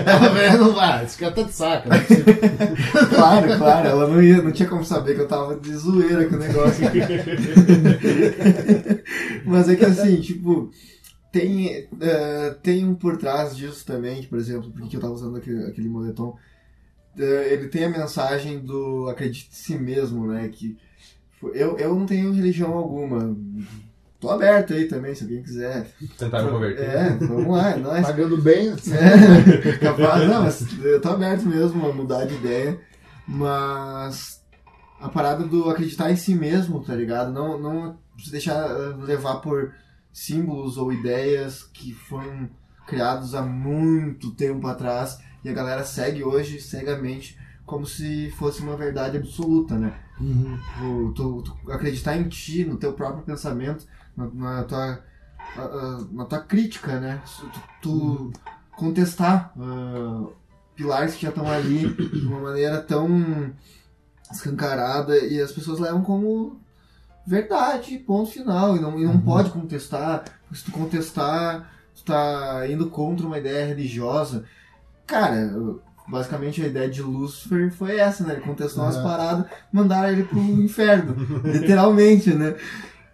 A velha não vai, esse cara tá de saca, né? claro, claro, ela não, ia, não tinha como saber que eu tava de zoeira com o negócio. Mas é que assim, tipo, tem, eh, tem um por trás disso também, por exemplo, porque eu tava usando aquele, aquele moletom. eh, ele tem a mensagem do acredite em si mesmo, né? Que eu, eu não tenho religião alguma. Tô aberto aí também, se alguém quiser. Tentaram converter. É, vamos lá, é nóis. Pagando bem, É, capaz, não, mas eu tô aberto mesmo a mudar de ideia, mas a parada do acreditar em si mesmo, tá ligado? Não, não se deixar eh, levar por símbolos ou ideias que foram criados há muito tempo atrás e a galera segue hoje cegamente como se fosse uma verdade absoluta, né? O- tu, tu acreditar em ti, no teu próprio pensamento, na, na tua, a- a- na tua crítica, né? Tu, tu contestar ah, pilares que já estão ali de uma maneira tão escancarada e as pessoas levam como verdade, ponto final. E não, e não pode contestar, porque se tu contestar, tu tá indo contra uma ideia religiosa. Cara, basicamente a ideia de Lúcifer foi essa, né? Ele contestou umas Uhum. paradas, mandaram ele pro inferno. literalmente, né?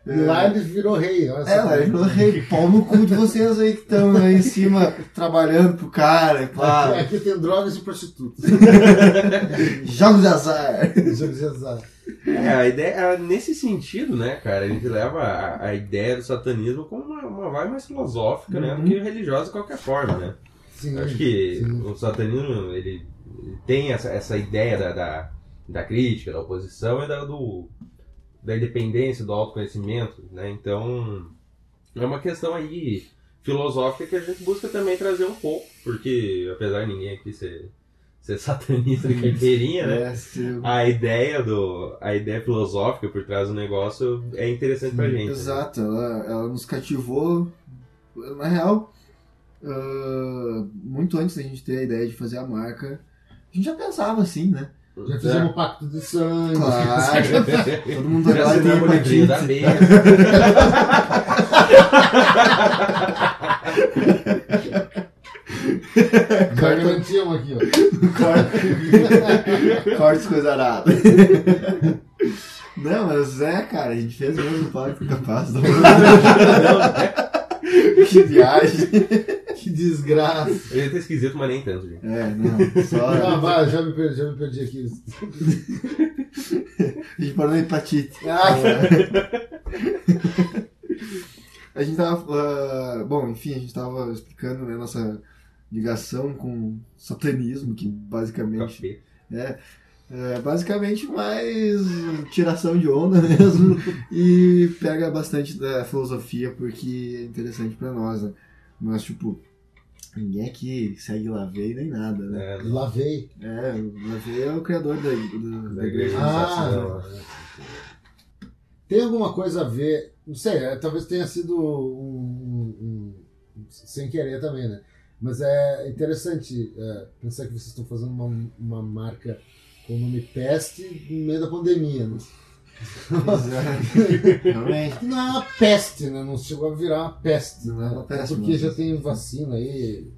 E lá ele virou rei. Olha É, lá ele falou, rei, pau no cu de vocês aí que estão aí em cima trabalhando pro cara, e Aqui, pá, aqui tem drogas e prostitutas. jogos de azar. Jogos de azar. É, a ideia, é, nesse sentido, né, cara, a gente leva a, a ideia do satanismo como uma, uma vibe mais filosófica, né, do que religiosa de qualquer forma, né. Sim, acho que sim. o satanismo, ele, tem essa, essa ideia da, da, da crítica, da oposição e da, do, da independência, do autoconhecimento, né, então é uma questão aí filosófica que a gente busca também trazer um pouco, porque apesar de ninguém aqui ser, ser satanista de carteirinha, né, É, a ideia do a ideia filosófica por trás do negócio é interessante pra gente. né? Exato, ela, ela nos cativou, na real, ah, muito antes da gente ter a ideia de fazer a marca, a gente já pensava assim, né? Já fizemos um pacto de sangue. Claro, todo mundo Já agora tem assinamos o livrinho da hepatite. Já garantimos aqui, ó. Corte, corte coisa arada. Não, mas é, cara, a gente fez mesmo o pacto capaz. Não. que viagem. Que desgraça. A gente é esquisito, mas nem tanto, gente. É, não, só. Ah, vai, já me perdi, já me perdi aqui. A gente parou na hepatite. Ah, A gente tava. ah, bom, enfim, a gente tava explicando né, nossa ligação com satanismo, que basicamente Café. é, é basicamente mais tiração de onda mesmo e pega bastante da filosofia porque é interessante pra nós, né? Mas, tipo, ninguém aqui segue Lavei nem nada, né? É, Lavei. É, o Lavei é o criador da, do- da Da igreja. igreja. Ah, tem alguma coisa a ver, não sei, é, talvez tenha sido um, um- um- sem querer também, né? Mas é interessante é, pensar que vocês estão fazendo uma, uma marca com o nome Peste no meio da pandemia, né? Realmente. Não é uma peste, né? Não chegou a virar uma peste, Não é uma Até peste, porque já tem vacina aí.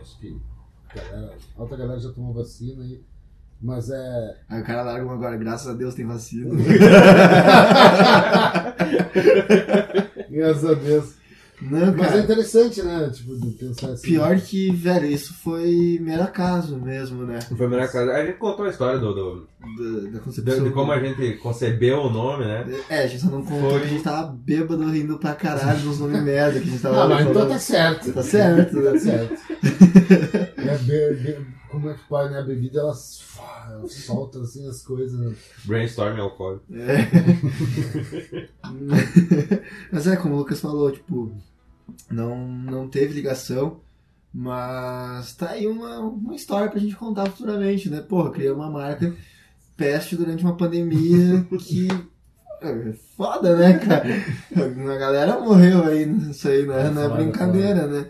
Acho que a galera, a outra galera já tomou vacina aí. Mas é. Aí o cara larga uma agora, graças a Deus tem vacina. Graças a Deus. Não, Mas é interessante, né? Tipo, de pensar assim. Pior que, velho, isso foi mero acaso mesmo, né? Foi a primeira casa. A gente contou a história do, do- Da, da de, concepção. de como a gente concebeu o nome, né? É, a gente só não contou Foi. a gente tava bêbado rindo pra caralho dos nomes merda que a gente tava Ah, mas então tá certo. Tá certo, Tá né? certo. A be- be- como é que pode, né? A bebida ela, ela solta assim as coisas. Né? Brainstorm alcoólico. É. Mas é, como o Lucas falou, tipo, não, não teve ligação, mas tá aí uma, uma história pra gente contar futuramente, né? Porra, criei uma marca peste durante uma pandemia que. é Foda, né, cara? A galera morreu aí nisso aí, né? É Não é foda, brincadeira, né?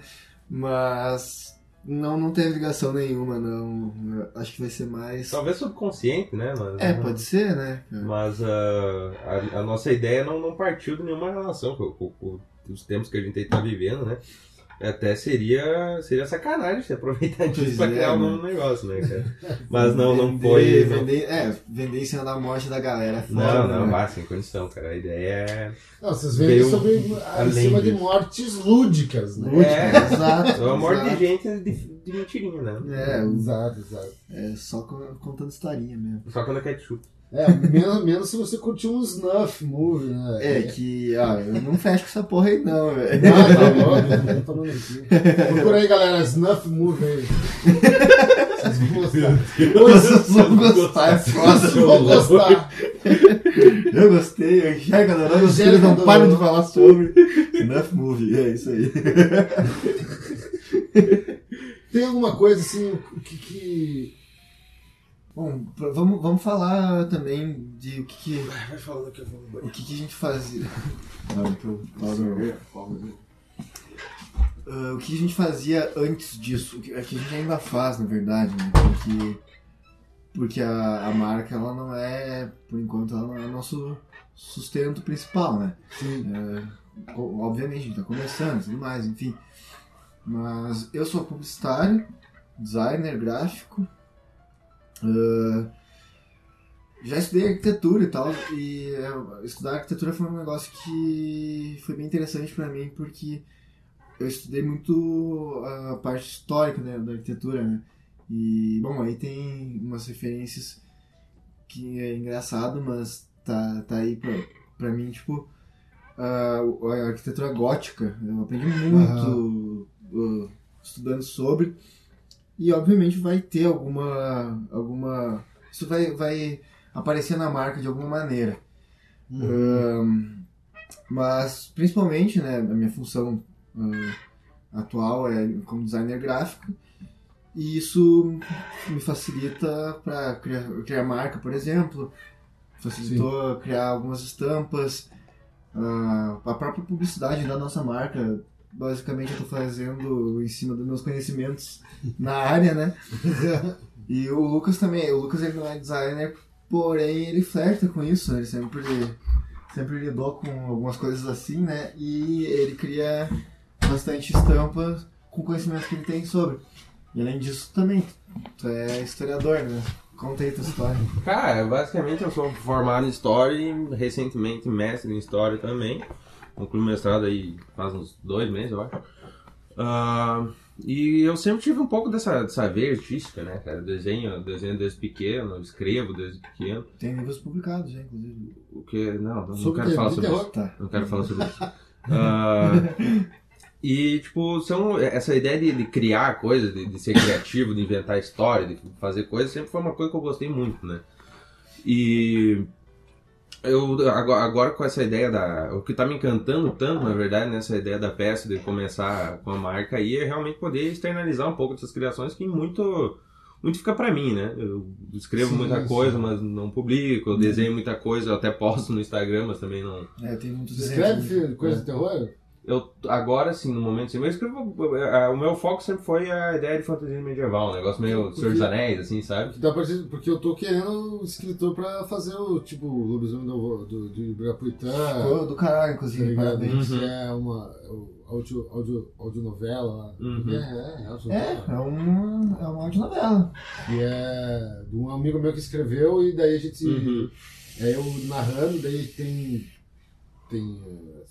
Mas não, não teve ligação nenhuma, não. Eu Acho que vai ser mais. Talvez subconsciente, né? Mas, É, pode ser, né? Mas ah, a, a nossa ideia não, não partiu de nenhuma relação com, com- com os tempos que a gente está vivendo, né? Até seria, seria sacanagem se aproveitar disso Pois pra é, criar né? um negócio, né, cara? Mas não, não Vender- foi. Não, Vender, é, vender em cima da morte da galera é foda. não, não, né? vá, sem condição, cara. A ideia é. Não, vocês veem sobre em além cima de mortes lúdicas, né? É, Exato. é uma morte de exato. gente de, de mentirinha, né? É, Exato, exato. é só co- contando historinha mesmo. Só quando é ketchup. É, menos, menos se você curtir um snuff movie, né? É que, ó, eu não fecho com essa porra aí não, velho. Ah, tá louco, tô tomando aqui. Procura aí, galera, snuff movie aí. Vocês vão gostar. Vocês vão gostar, é foda. Vocês vão gostar. Eu gostei, eu enxergo a Dorana, os filhos não param de falar sobre. Enough movie, é isso aí. Tem alguma coisa assim que. que... Bom, vamos, vamos falar também de o que, que, Vai falando que eu vou no o que, que a gente fazia. Não, Ah, o que a gente fazia antes disso, o que, é que a gente ainda faz, na verdade, né? Porque, porque a, a marca, ela não é, por enquanto, ela não é nosso sustento principal, né? Sim. Co- obviamente, a gente tá começando e tudo mais, enfim. Mas eu sou publicitário, designer gráfico, ah, já estudei arquitetura e tal, e é, estudar arquitetura foi um negócio que foi bem interessante pra mim, porque eu estudei muito a parte histórica né, da arquitetura, né? E, bom, aí tem umas referências que é engraçado, mas tá, tá aí pra, pra mim, tipo, a, a arquitetura gótica. Eu aprendi muito uh, estudando sobre. E, obviamente, vai ter alguma... alguma isso vai, vai aparecer na marca de alguma maneira. Ahn, mas, principalmente, né, a minha função ah, atual é como designer gráfico. E isso me facilita para criar, criar marca, por exemplo. Facilitou criar algumas estampas. ah, a própria publicidade da nossa marca, basicamente eu estou fazendo em cima dos meus conhecimentos na área, né? E o Lucas também. O Lucas ele não é designer, porém ele flerta com isso. Ele sempre, sempre lidou com algumas coisas assim, né? E ele cria bastante estampas com o conhecimento que ele tem sobre. E além disso também, tu é historiador, né? Conta aí tua história. Cara, basicamente eu sou formado em História e recentemente mestre em História também. Concluí o mestrado aí faz uns dois meses, eu acho. Ah, e eu sempre tive um pouco dessa, dessa veia artística, né, cara? Desenho, desenho desde pequeno, escrevo desde pequeno. Tem livros publicados já, inclusive. O que. Não, não, não quero falar sobre isso. Tá. Não quero falar sobre isso. Ah, e, tipo, são, essa ideia de, de criar coisas, de, de ser criativo, de inventar história, de fazer coisas, sempre foi uma coisa que eu gostei muito, né? E eu agora, agora com essa ideia da. O que tá me encantando tanto, na verdade, nessa ideia da peça, de começar com a marca aí, é realmente poder externalizar um pouco dessas criações que muito. Muito fica pra mim, né? Eu escrevo Sim, muita sim. coisa, mas não publico. Eu desenho muita coisa, eu até posto no Instagram, mas também não, É, tem muitos Escreve filho, né? coisa de terror? Eu agora sim, no momento assim, eu escrevo. eh, O meu foco sempre foi a ideia de fantasia medieval, um negócio meio Senhor dos Anéis, assim, sabe? Dá pra porque eu tô querendo um escritor pra fazer o tipo o lobisomem do, do, de Ibirapuitã. Ficou do caralho, Tá inclusive, ligado? parabéns. Que é uma o áudio, áudio, audionovela lá. Uhum. É, é, é, É, é uma, é uma audionovela. Que é de um amigo meu que escreveu e daí a gente. Uhum. É eu narrando, daí tem. Tem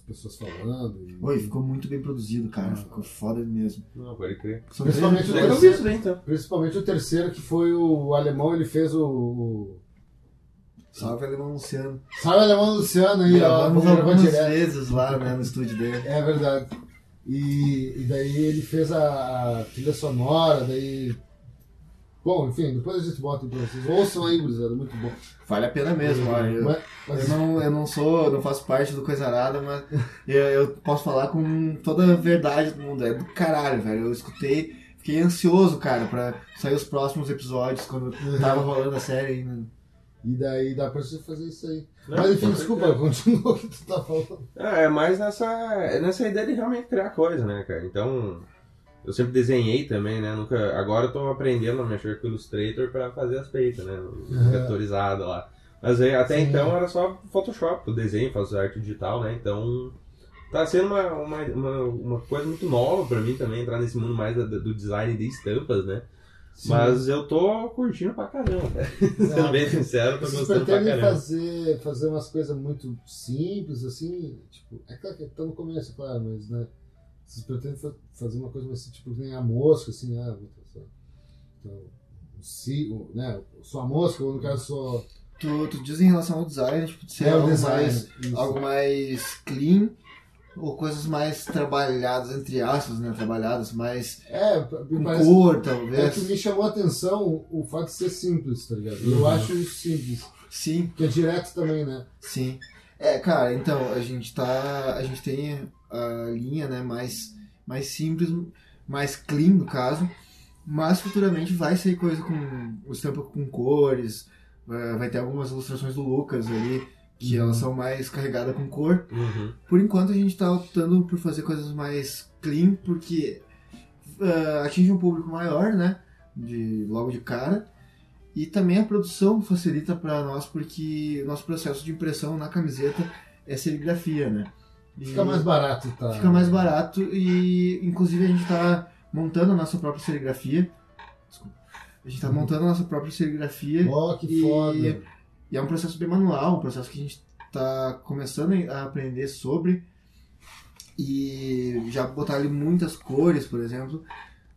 pessoas falando. e- Oi, ficou muito bem produzido, cara. Ficou foda mesmo. Não, pode crer. Principalmente o isso daí então. Principalmente o terceiro, que foi o alemão, ele fez o. Salve, Alemão Luciano. Sabe o alemão Luciano aí, ó. Gravamos algumas direto. vezes lá, né, no estúdio dele. É verdade. E, e daí ele fez a, a trilha sonora, daí. Bom, enfim, depois a gente bota pra vocês. Ouçam aí, gurizada, muito bom. Vale a pena mesmo, olha. Eu, Mas, mas- eu não, eu não sou, não faço parte do Coisa Arada, mas eu, eu posso falar com toda a verdade do mundo. É do caralho, velho. Eu escutei, fiquei ansioso, cara, pra sair os próximos episódios, quando tava rolando a série ainda. E daí dá pra você fazer isso aí. Não, Mas enfim, desculpa, continua o que tu tá falando. É, é mais nessa, é nessa ideia de realmente criar coisa, né, cara? Então, eu sempre desenhei também, né? Nunca, agora eu tô aprendendo a mexer com o Illustrator pra fazer as peitas, né? Vetorizado lá. Mas até Sim. então era só Photoshop, o desenho, faço arte digital, né? Então, tá sendo uma, uma, uma, uma coisa muito nova pra mim também, entrar nesse mundo mais do design de estampas, né? Mas eu tô curtindo pra caramba, cara. Sendo bem sincero, tô Vocês gostando pra caramba. fazer, fazer umas coisas muito simples, assim? Tipo, é claro que tá no começo, claro, mas, né? Vocês pretendem fa- fazer uma coisa assim, tipo, que nem a mosca, assim, ah. Então, o, né? Sua mosca, ou no caso, sua. Tu, tu diz em relação ao design, tipo, de ser É, o algo, design, mais, isso. algo mais clean ou coisas mais trabalhadas, entre aspas, né? Trabalhadas, mais É, com parece. cor, É que talvez. me chamou a atenção o fato de ser simples, tá ligado? Eu Uhum. acho isso simples. Sim, Que é direto também, né? sim. É, cara, então, a gente tá. A gente tem a linha, né, mais, mais simples, mais clean no caso. Mas futuramente vai sair coisa com o estampa com cores. Vai ter algumas ilustrações do Lucas ali, que Uhum. elas são mais carregadas com cor. Uhum. Por enquanto a gente tá optando por fazer coisas mais clean, porque ah, atinge um público maior, né? De, logo de cara. E também a produção facilita para nós, porque o nosso processo de impressão na camiseta é serigrafia, né? E Fica mais barato, tá? fica mais barato e inclusive a gente tá montando a nossa própria serigrafia. Desculpa. A gente tá montando a nossa própria serigrafia. Ó, que E- foda. E é um processo bem manual, um processo que a gente está começando a aprender sobre. E já botar ali muitas cores, por exemplo,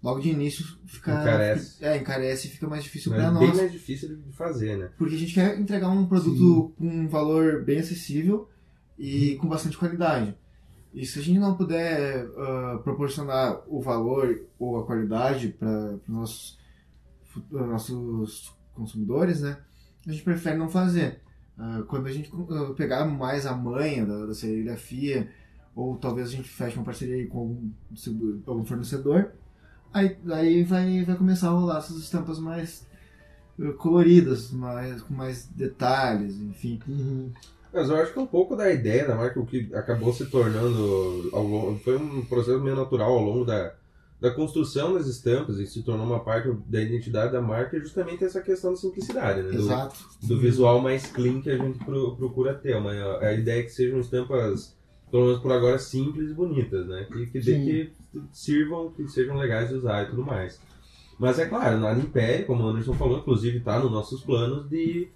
logo de início fica. Encarece. É, encarece e fica mais difícil Mas para é bem nós. mais difícil de fazer, né? Porque a gente quer entregar um produto com um valor bem acessível e com bastante qualidade. E se a gente não puder ah, proporcionar o valor ou a qualidade para os nossos, ah, nossos consumidores, né? A gente prefere não fazer. Ah, quando a gente pegar mais a manha da, da serigrafia, ou talvez a gente feche uma parceria com algum, algum fornecedor, aí, aí vai, vai começar a rolar essas estampas mais coloridas, mais, com mais detalhes, enfim. Uhum. Mas eu acho que um pouco da ideia da marca, o que acabou se tornando ao longo, foi um processo meio natural ao longo da, da construção das estampas e se tornou uma parte da identidade da marca, é justamente essa questão da simplicidade, né? Do- Exato. do visual mais clean que a gente pro- procura ter. Uma, a ideia é que sejam estampas, pelo menos por agora, simples e bonitas, né? Que, que, que sirvam, que sejam legais de usar e tudo mais. Mas é claro, nada impede, como o Anderson falou, inclusive está nos nossos planos de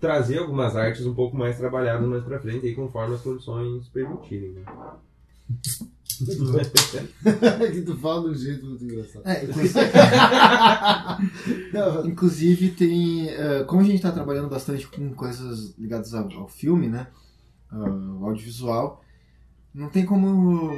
trazer algumas artes um pouco mais trabalhadas mais pra frente, aí, conforme as condições permitirem. Né? que tu fala de um jeito muito engraçado. É, inclusive, inclusive tem. eh, como a gente está trabalhando bastante com coisas ligadas ao, ao filme, né? ao audiovisual, não tem como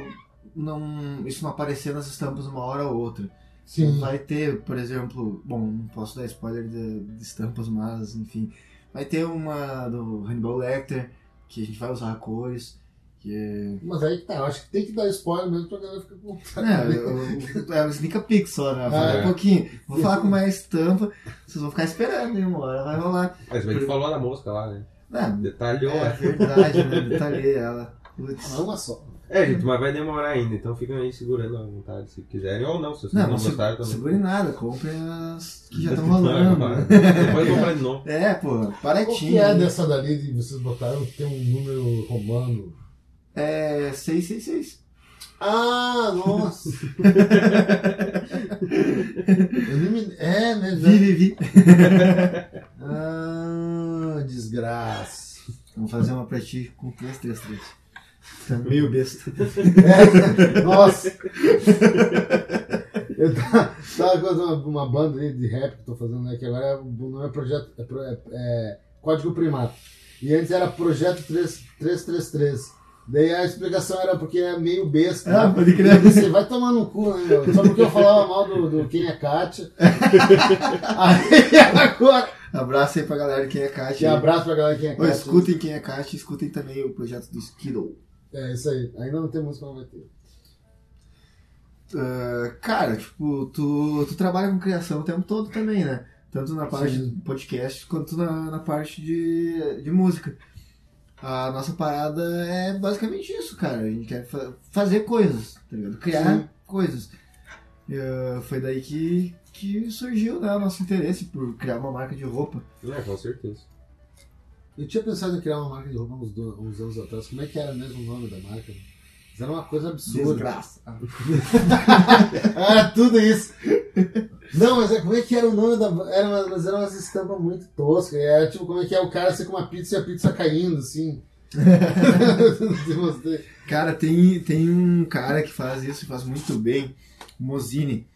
não, isso não aparecer nas estampas uma hora ou outra. Sim. Vai ter, por exemplo, bom, não posso dar spoiler de, de estampas, mas enfim. Vai ter uma do Hannibal Lecter, que a gente vai usar cores. Que é. Mas aí que tá, eu acho que tem que dar spoiler mesmo pra galera ficar com É, o- o- é o Sneak Peek só, né? Fala É. um pouquinho. Vou falar com uma estampa, vocês vão ficar esperando, hein? Uma hora vai rolar. Mas a gente falou da mosca lá, né? É, Detalhou. é verdade, né? Detalhei ela. Putz. Não, uma só. É, gente, mas vai demorar ainda, então fiquem aí segurando à vontade se quiserem, ou não, se vocês Não, não, não se- gostarem também. segure nada, compre as que já estão rolando. né? Depois comprar de novo. É, pô, Qual baratinho. que é né? dessa dali de vocês botaram que tem um número romano? É 666. Ah, nossa! Eu nem me- É, né? já- Vi, vi, vi. Ah, desgraça. Vamos fazer uma pra ti com 333. Tá meio besta. É, nossa! Eu tava, tava com uma, uma banda de rap que tô fazendo, né? Que agora é, o nome é Projeto. É, é- é Código Primato. E antes era Projeto 3, 333. Daí a explicação era porque é meio besta. Ah, né? pode crer. Eu pensei, vai tomar no cu, né, meu? Só porque eu falava mal do, do Quem é Kátia. Aí agora. Abraço aí pra galera de quem é E Kátia. abraço pra galera de Quem é Kátia. escutem quem é Kátia, escutem também o projeto do Skidoo. É isso aí. Ainda não tem música, não vai ter. Ah, cara, tipo, tu, tu trabalha com criação o tempo todo também, né? Tanto na parte Sim. de podcast quanto na, na parte de, de música. A nossa parada é basicamente isso, cara. A gente quer fa- fazer coisas, tá ligado? Criar Sim. coisas. Ah, foi daí que, que surgiu né, o nosso interesse por criar uma marca de roupa. É, com certeza. Eu tinha pensado em criar uma marca de roupa uns, do- uns anos atrás. Como é que era mesmo o nome da marca? Mas era uma coisa absurda. Desgraça. Ah, tudo isso. Não, mas é, como é que era o nome da. Era uma, mas era umas estampas muito toscas. Era tipo, como é que é o cara ser com uma pizza e a pizza caindo, assim. Cara, tem, tem um cara que faz isso, faz muito bem, Mozini.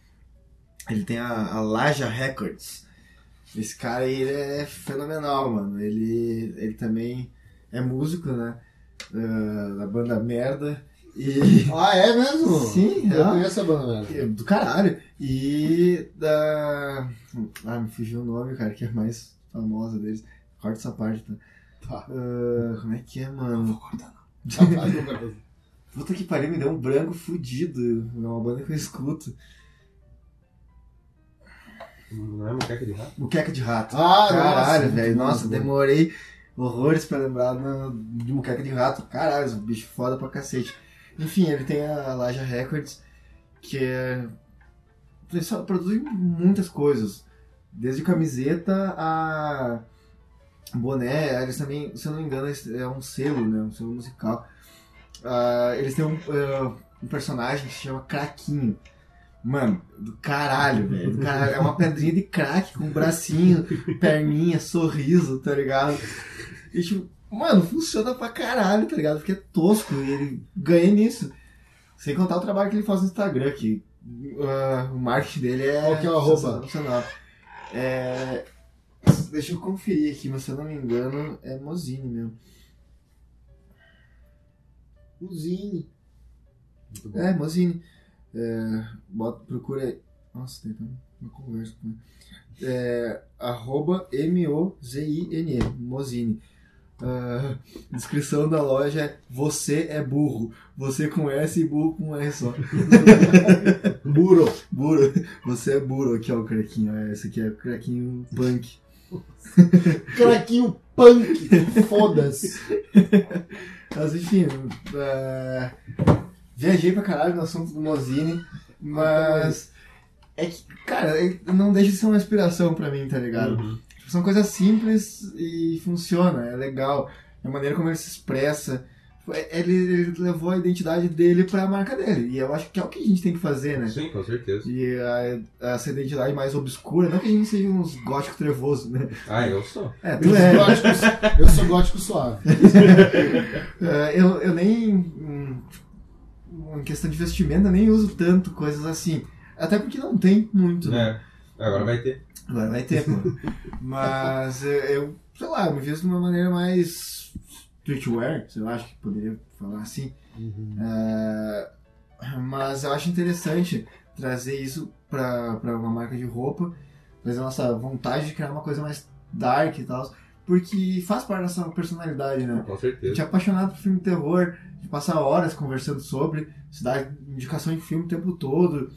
Ele tem a, a Laja Records. Esse cara aí, ele é fenomenal, mano. Ele, ele também é músico, né? Ah, da banda Merda. E. ah, é mesmo? Sim, Eu é. conheço a banda mesmo. É Do caralho. E da. Ah, me fugiu o nome, cara, que é a mais famosa deles. Corta essa parte, tá? Tá. Ah, como é que é, mano? Tá, Puta que pariu, me deu um branco fudido. É uma banda que eu escuto. Não é moqueca de rato? Muqueca de rato. Ah, Caralho, velho. Nossa, bom. demorei horrores pra lembrar de Muqueca de rato. Caralho, esse bicho foda pra cacete. Enfim, ele tem a Laja Records, que é. Ele só produz muitas coisas. Desde camiseta a boné, eles também, se eu não me engano, é um selo, né? Um selo musical. Ah, eles têm um, ah, um personagem que se chama Craquinho. Mano, do caralho, velho. É uma pedrinha de crack com bracinho, perninha, sorriso, tá ligado? E tipo, mano, funciona pra caralho, tá ligado? Porque é tosco e ele ganha nisso. Sem contar o trabalho que ele faz no Instagram, que ah, o marketing dele é. Qual que é o arroba? É, Deixa eu conferir aqui, mas se eu não me engano, é Mozini mesmo. Bom. É, Mozini. É, bota, procura aí. Nossa, tem uma conversa com ele. É, arroba M-O-Z-I-N-E, Mozini. Ah, descrição da loja é Você é burro. Você com S e burro com S só. Buro. Burro. Você é burro. Aqui, ó, o craquinho. É, Esse aqui é o craquinho punk. Craquinho punk. Foda-se. Mas enfim, é, viajei pra caralho no assunto do Mozini, mas é que, cara, é- não deixa de ser uma inspiração pra mim, tá ligado? Uhum. São coisas simples e funciona, é legal. A maneira como ele se expressa. Foi- Ele, ele levou a identidade dele pra marca dele. E eu acho que é o que a gente tem que fazer, né? Sim, com certeza. E a- essa identidade mais obscura, não que a gente seja uns góticos trevosos, né? Ah, eu sou. É, Eu tu sou é. gótico, eu sou gótico suave. É, eu, eu nem. Em questão de vestimenta, nem uso tanto coisas assim. Até porque não tem muito, né? É. Agora vai ter. Agora vai ter, pô. Mas eu, eu, sei lá, eu me visto de uma maneira mais streetwear, sei lá, acho que poderia falar assim. Uhum. É, mas eu acho interessante trazer isso pra, pra uma marca de roupa, trazer a nossa vontade de criar uma coisa mais dark e tal, porque faz parte da nossa personalidade, né? Com A gente é certeza. apaixonado por filme de terror, de passar horas conversando sobre, se dá indicação de filme o tempo todo.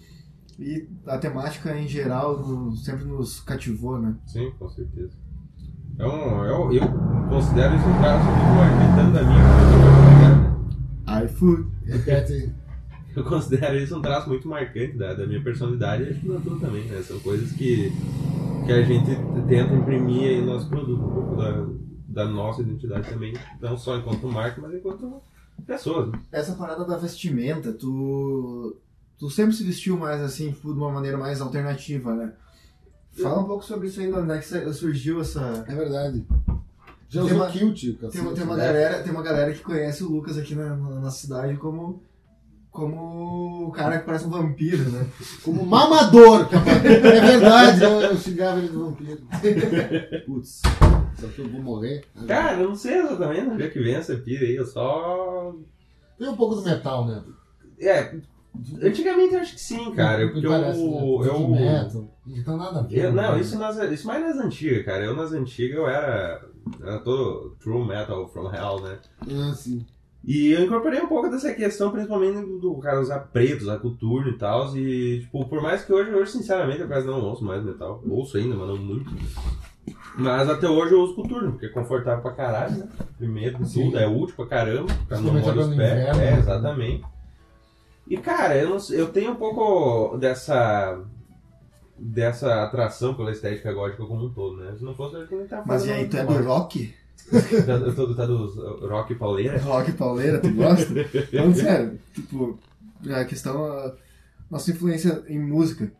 E a temática em geral no- sempre nos cativou, né? Sim, com certeza. É um, eu, eu considero isso um traço muito marcante tanto da minha iFood. Repete. Eu considero isso um traço muito marcante da, da minha personalidade e acho que da tua também, né? São coisas que, que a gente tenta imprimir aí no nosso produto, um pouco da, da nossa identidade também, não só enquanto marca, mas enquanto pessoas. né? Essa parada da vestimenta, tu. Tu sempre se vestiu mais assim, tipo, de uma maneira mais alternativa, né? Fala um pouco sobre isso aí, onde é que surgiu essa. É verdade. Já Tem usou uma- kilt, Tem, tem uma né? galera, tem uma galera que conhece o Lucas aqui na, na nossa cidade como. Como o cara que parece um vampiro, né? Como mamador. capaz. É verdade, eu, eu xingava ele de vampiro. Putz, será que eu vou morrer? Cara, eu não sei exatamente onde é que vem essa pira aí, eu só. Tem um pouco do metal, né? É, antigamente eu acho que sim, cara, porque eu. Parece, né? eu metal. Não tem nada a ver. Eu- não, né? isso, nas, isso mais nas antigas, cara. Eu nas antigas eu era, era todo true metal from hell, né? Ah, sim. E eu incorporei um pouco dessa questão, principalmente do, do cara usar preto, usar coturno e tal. E, tipo, por mais que hoje, hoje sinceramente, eu quase não ouço mais metal. Ouço ainda, mas não muito. Mas até hoje eu uso coturno, porque é confortável pra caralho, né? Primeiro de Sim. tudo, é útil pra caramba, pra não molhar os pés. inverno, É, né? exatamente. E cara, eu, não eu tenho um pouco dessa. dessa atração pela estética gótica como um todo, né? Se não fosse, eu acho que tava Mas e aí, tu é do rock? Eu tô, tá dos uh, rock pauleira. Rock pauleira, tu gosta? Não, sério, tipo, a questão, a nossa influência em música,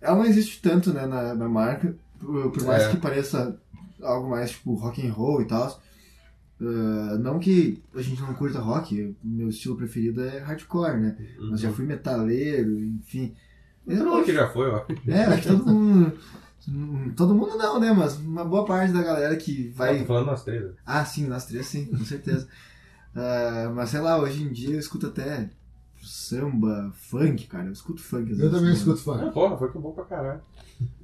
ela não existe tanto, né, na, na marca, por, por mais É. que pareça algo mais, tipo, rock and roll e tal. Ah, não que a gente não curta rock, meu estilo preferido é hardcore, né? Mas já fui metaleiro, enfim. Todo mundo que já foi, ó. É, acho que todo mundo. Hum, Todo mundo não, né? Mas uma boa parte da galera que Vai... vai Tô falando nós três. né? ah, sim, nós três sim, com certeza. Ah, mas sei lá, hoje em dia eu escuto até samba, funk, cara. Eu escuto funk às Eu vezes, também né? escuto funk. Ah, porra, foi que bom pra caralho.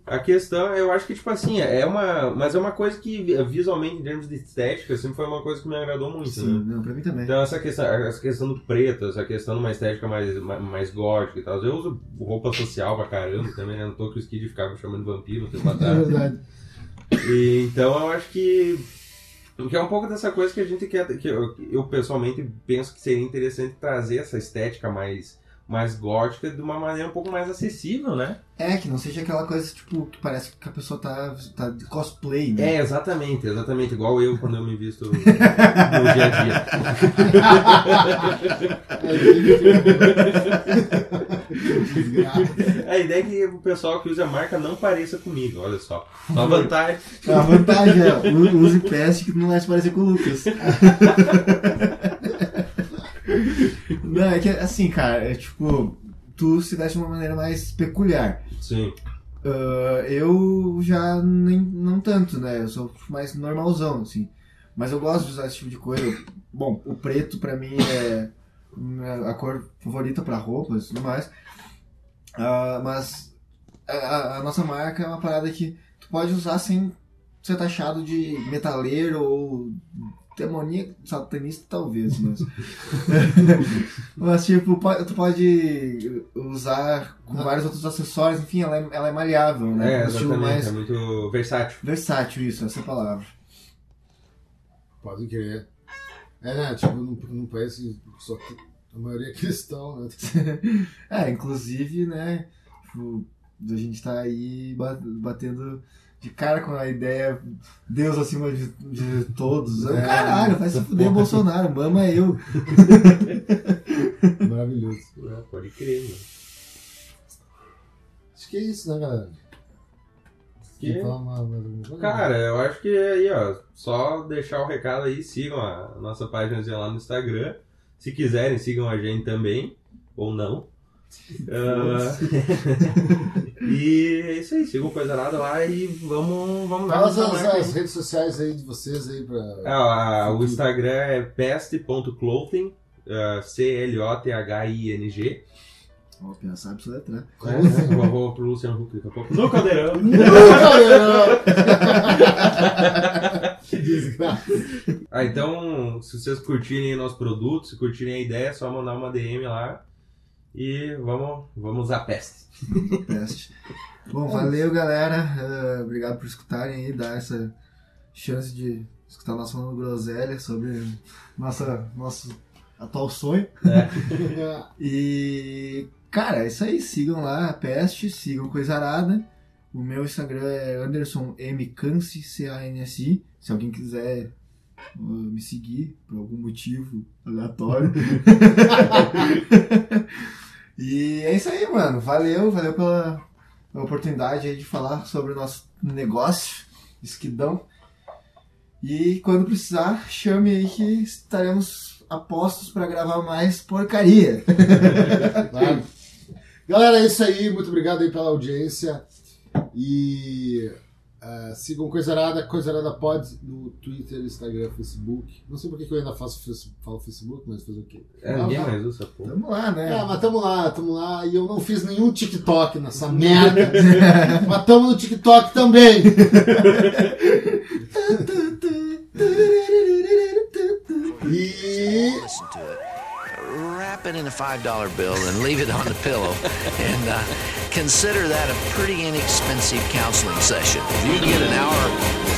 A questão, eu acho que, tipo assim, é uma. Mas é uma coisa que visualmente, em termos de estética, sempre foi uma coisa que me agradou muito, Sim, né? não, pra mim também. Então essa questão, essa questão do preto, essa questão de uma estética mais, mais, mais gótica e tal. Eu uso roupa social pra caramba também, né? Não tô que o Skid ficava me chamando de vampiro um tempo É atrás. verdade. E, então eu acho que. Que é um pouco dessa coisa que a gente quer. Que eu, eu pessoalmente penso que seria interessante trazer essa estética mais, mais gótica de uma maneira um pouco mais acessível, né? É, que não seja aquela coisa, tipo, que parece que a pessoa tá, tá de cosplay, né? É, exatamente, exatamente. Igual eu quando eu me visto no dia a dia. A ideia é que o pessoal que usa a marca não pareça comigo, olha só. Só a vantagem. A vantagem é, use peste que não vai se parecer com o Lucas. não, é que assim, cara, é tipo, tu se veste de uma maneira mais peculiar. Sim. Ah, eu já nem, não tanto, né? Eu sou mais normalzão, assim. Mas eu gosto de usar esse tipo de coisa. Bom, o preto pra mim é a cor favorita pra roupas e tudo mais. Ah, mas a, a nossa marca é uma parada que tu pode usar sem ser taxado de metaleiro ou demoníaco, satanista talvez, mas... mas tipo, po- tu pode usar com vários outros acessórios, enfim, ela é, ela é maleável, né? É, Um estilo exatamente. mais É muito versátil. versátil isso, essa é palavra. Pode crer. É, né? Tipo, num, num país que só que a maioria é cristão, né? É, inclusive, né, tipo, a gente tá aí ba- batendo de cara com a ideia Deus acima de, de todos. É, Caralho, vai se fuder Bolsonaro, mama eu. Maravilhoso. É, pode crer, mano. Acho que é isso, né, galera? Que-? Cara, eu acho que é aí, ó, só deixar o recado aí, sigam a nossa página lá no Instagram. Se quiserem, sigam a gente também, ou não. Ah, e é isso aí, sigam Coisa Nada lá e vamos, vamos Fala lá. as, as- as redes sociais aí de vocês aí pra. Ah, o Instagram é peste.clothing, ah, C-L-O-T-H-I-N-G. Ó, Pia sabe soletrar. É, eu vou pro Luciano Huck daqui a pouco. No caldeirão. que desgraça. Ah, então, se vocês curtirem nosso produto, se curtirem a ideia, é só mandar uma DM lá e vamos, vamos usar peste. Peste. Bom, valeu, galera. Ah, obrigado por escutarem aí, dar essa chance de escutar nós falando groselha sobre nossa, nosso atual sonho. E, cara, é isso aí. Sigam lá a Peste, sigam Coisa Arada. O meu Instagram é Anderson M. Cansi, C-A-N-S-I. Se alguém quiser uh, me seguir por algum motivo aleatório. e é isso aí, mano. Valeu, valeu pela, oportunidade aí de falar sobre o nosso negócio, esquidão. E quando precisar, chame aí que estaremos apostos para gravar mais porcaria. Claro. Galera, é isso aí. Muito obrigado aí pela audiência. E eh, sigam Coisa Arada, Coisa Arada Pod no Twitter, Instagram, Facebook. Não sei por que eu ainda faço, falo Facebook, mas fazer o quê? É, ninguém mais usa essa porra. Tamo lá, né? É, mas tamo lá, tamo lá. E eu não fiz nenhum TikTok nessa merda. mas tamo no TikTok também. E. Wrap it in a $5 bill and leave it on the pillow. And uh, consider that a pretty inexpensive counseling session. If you get an hour.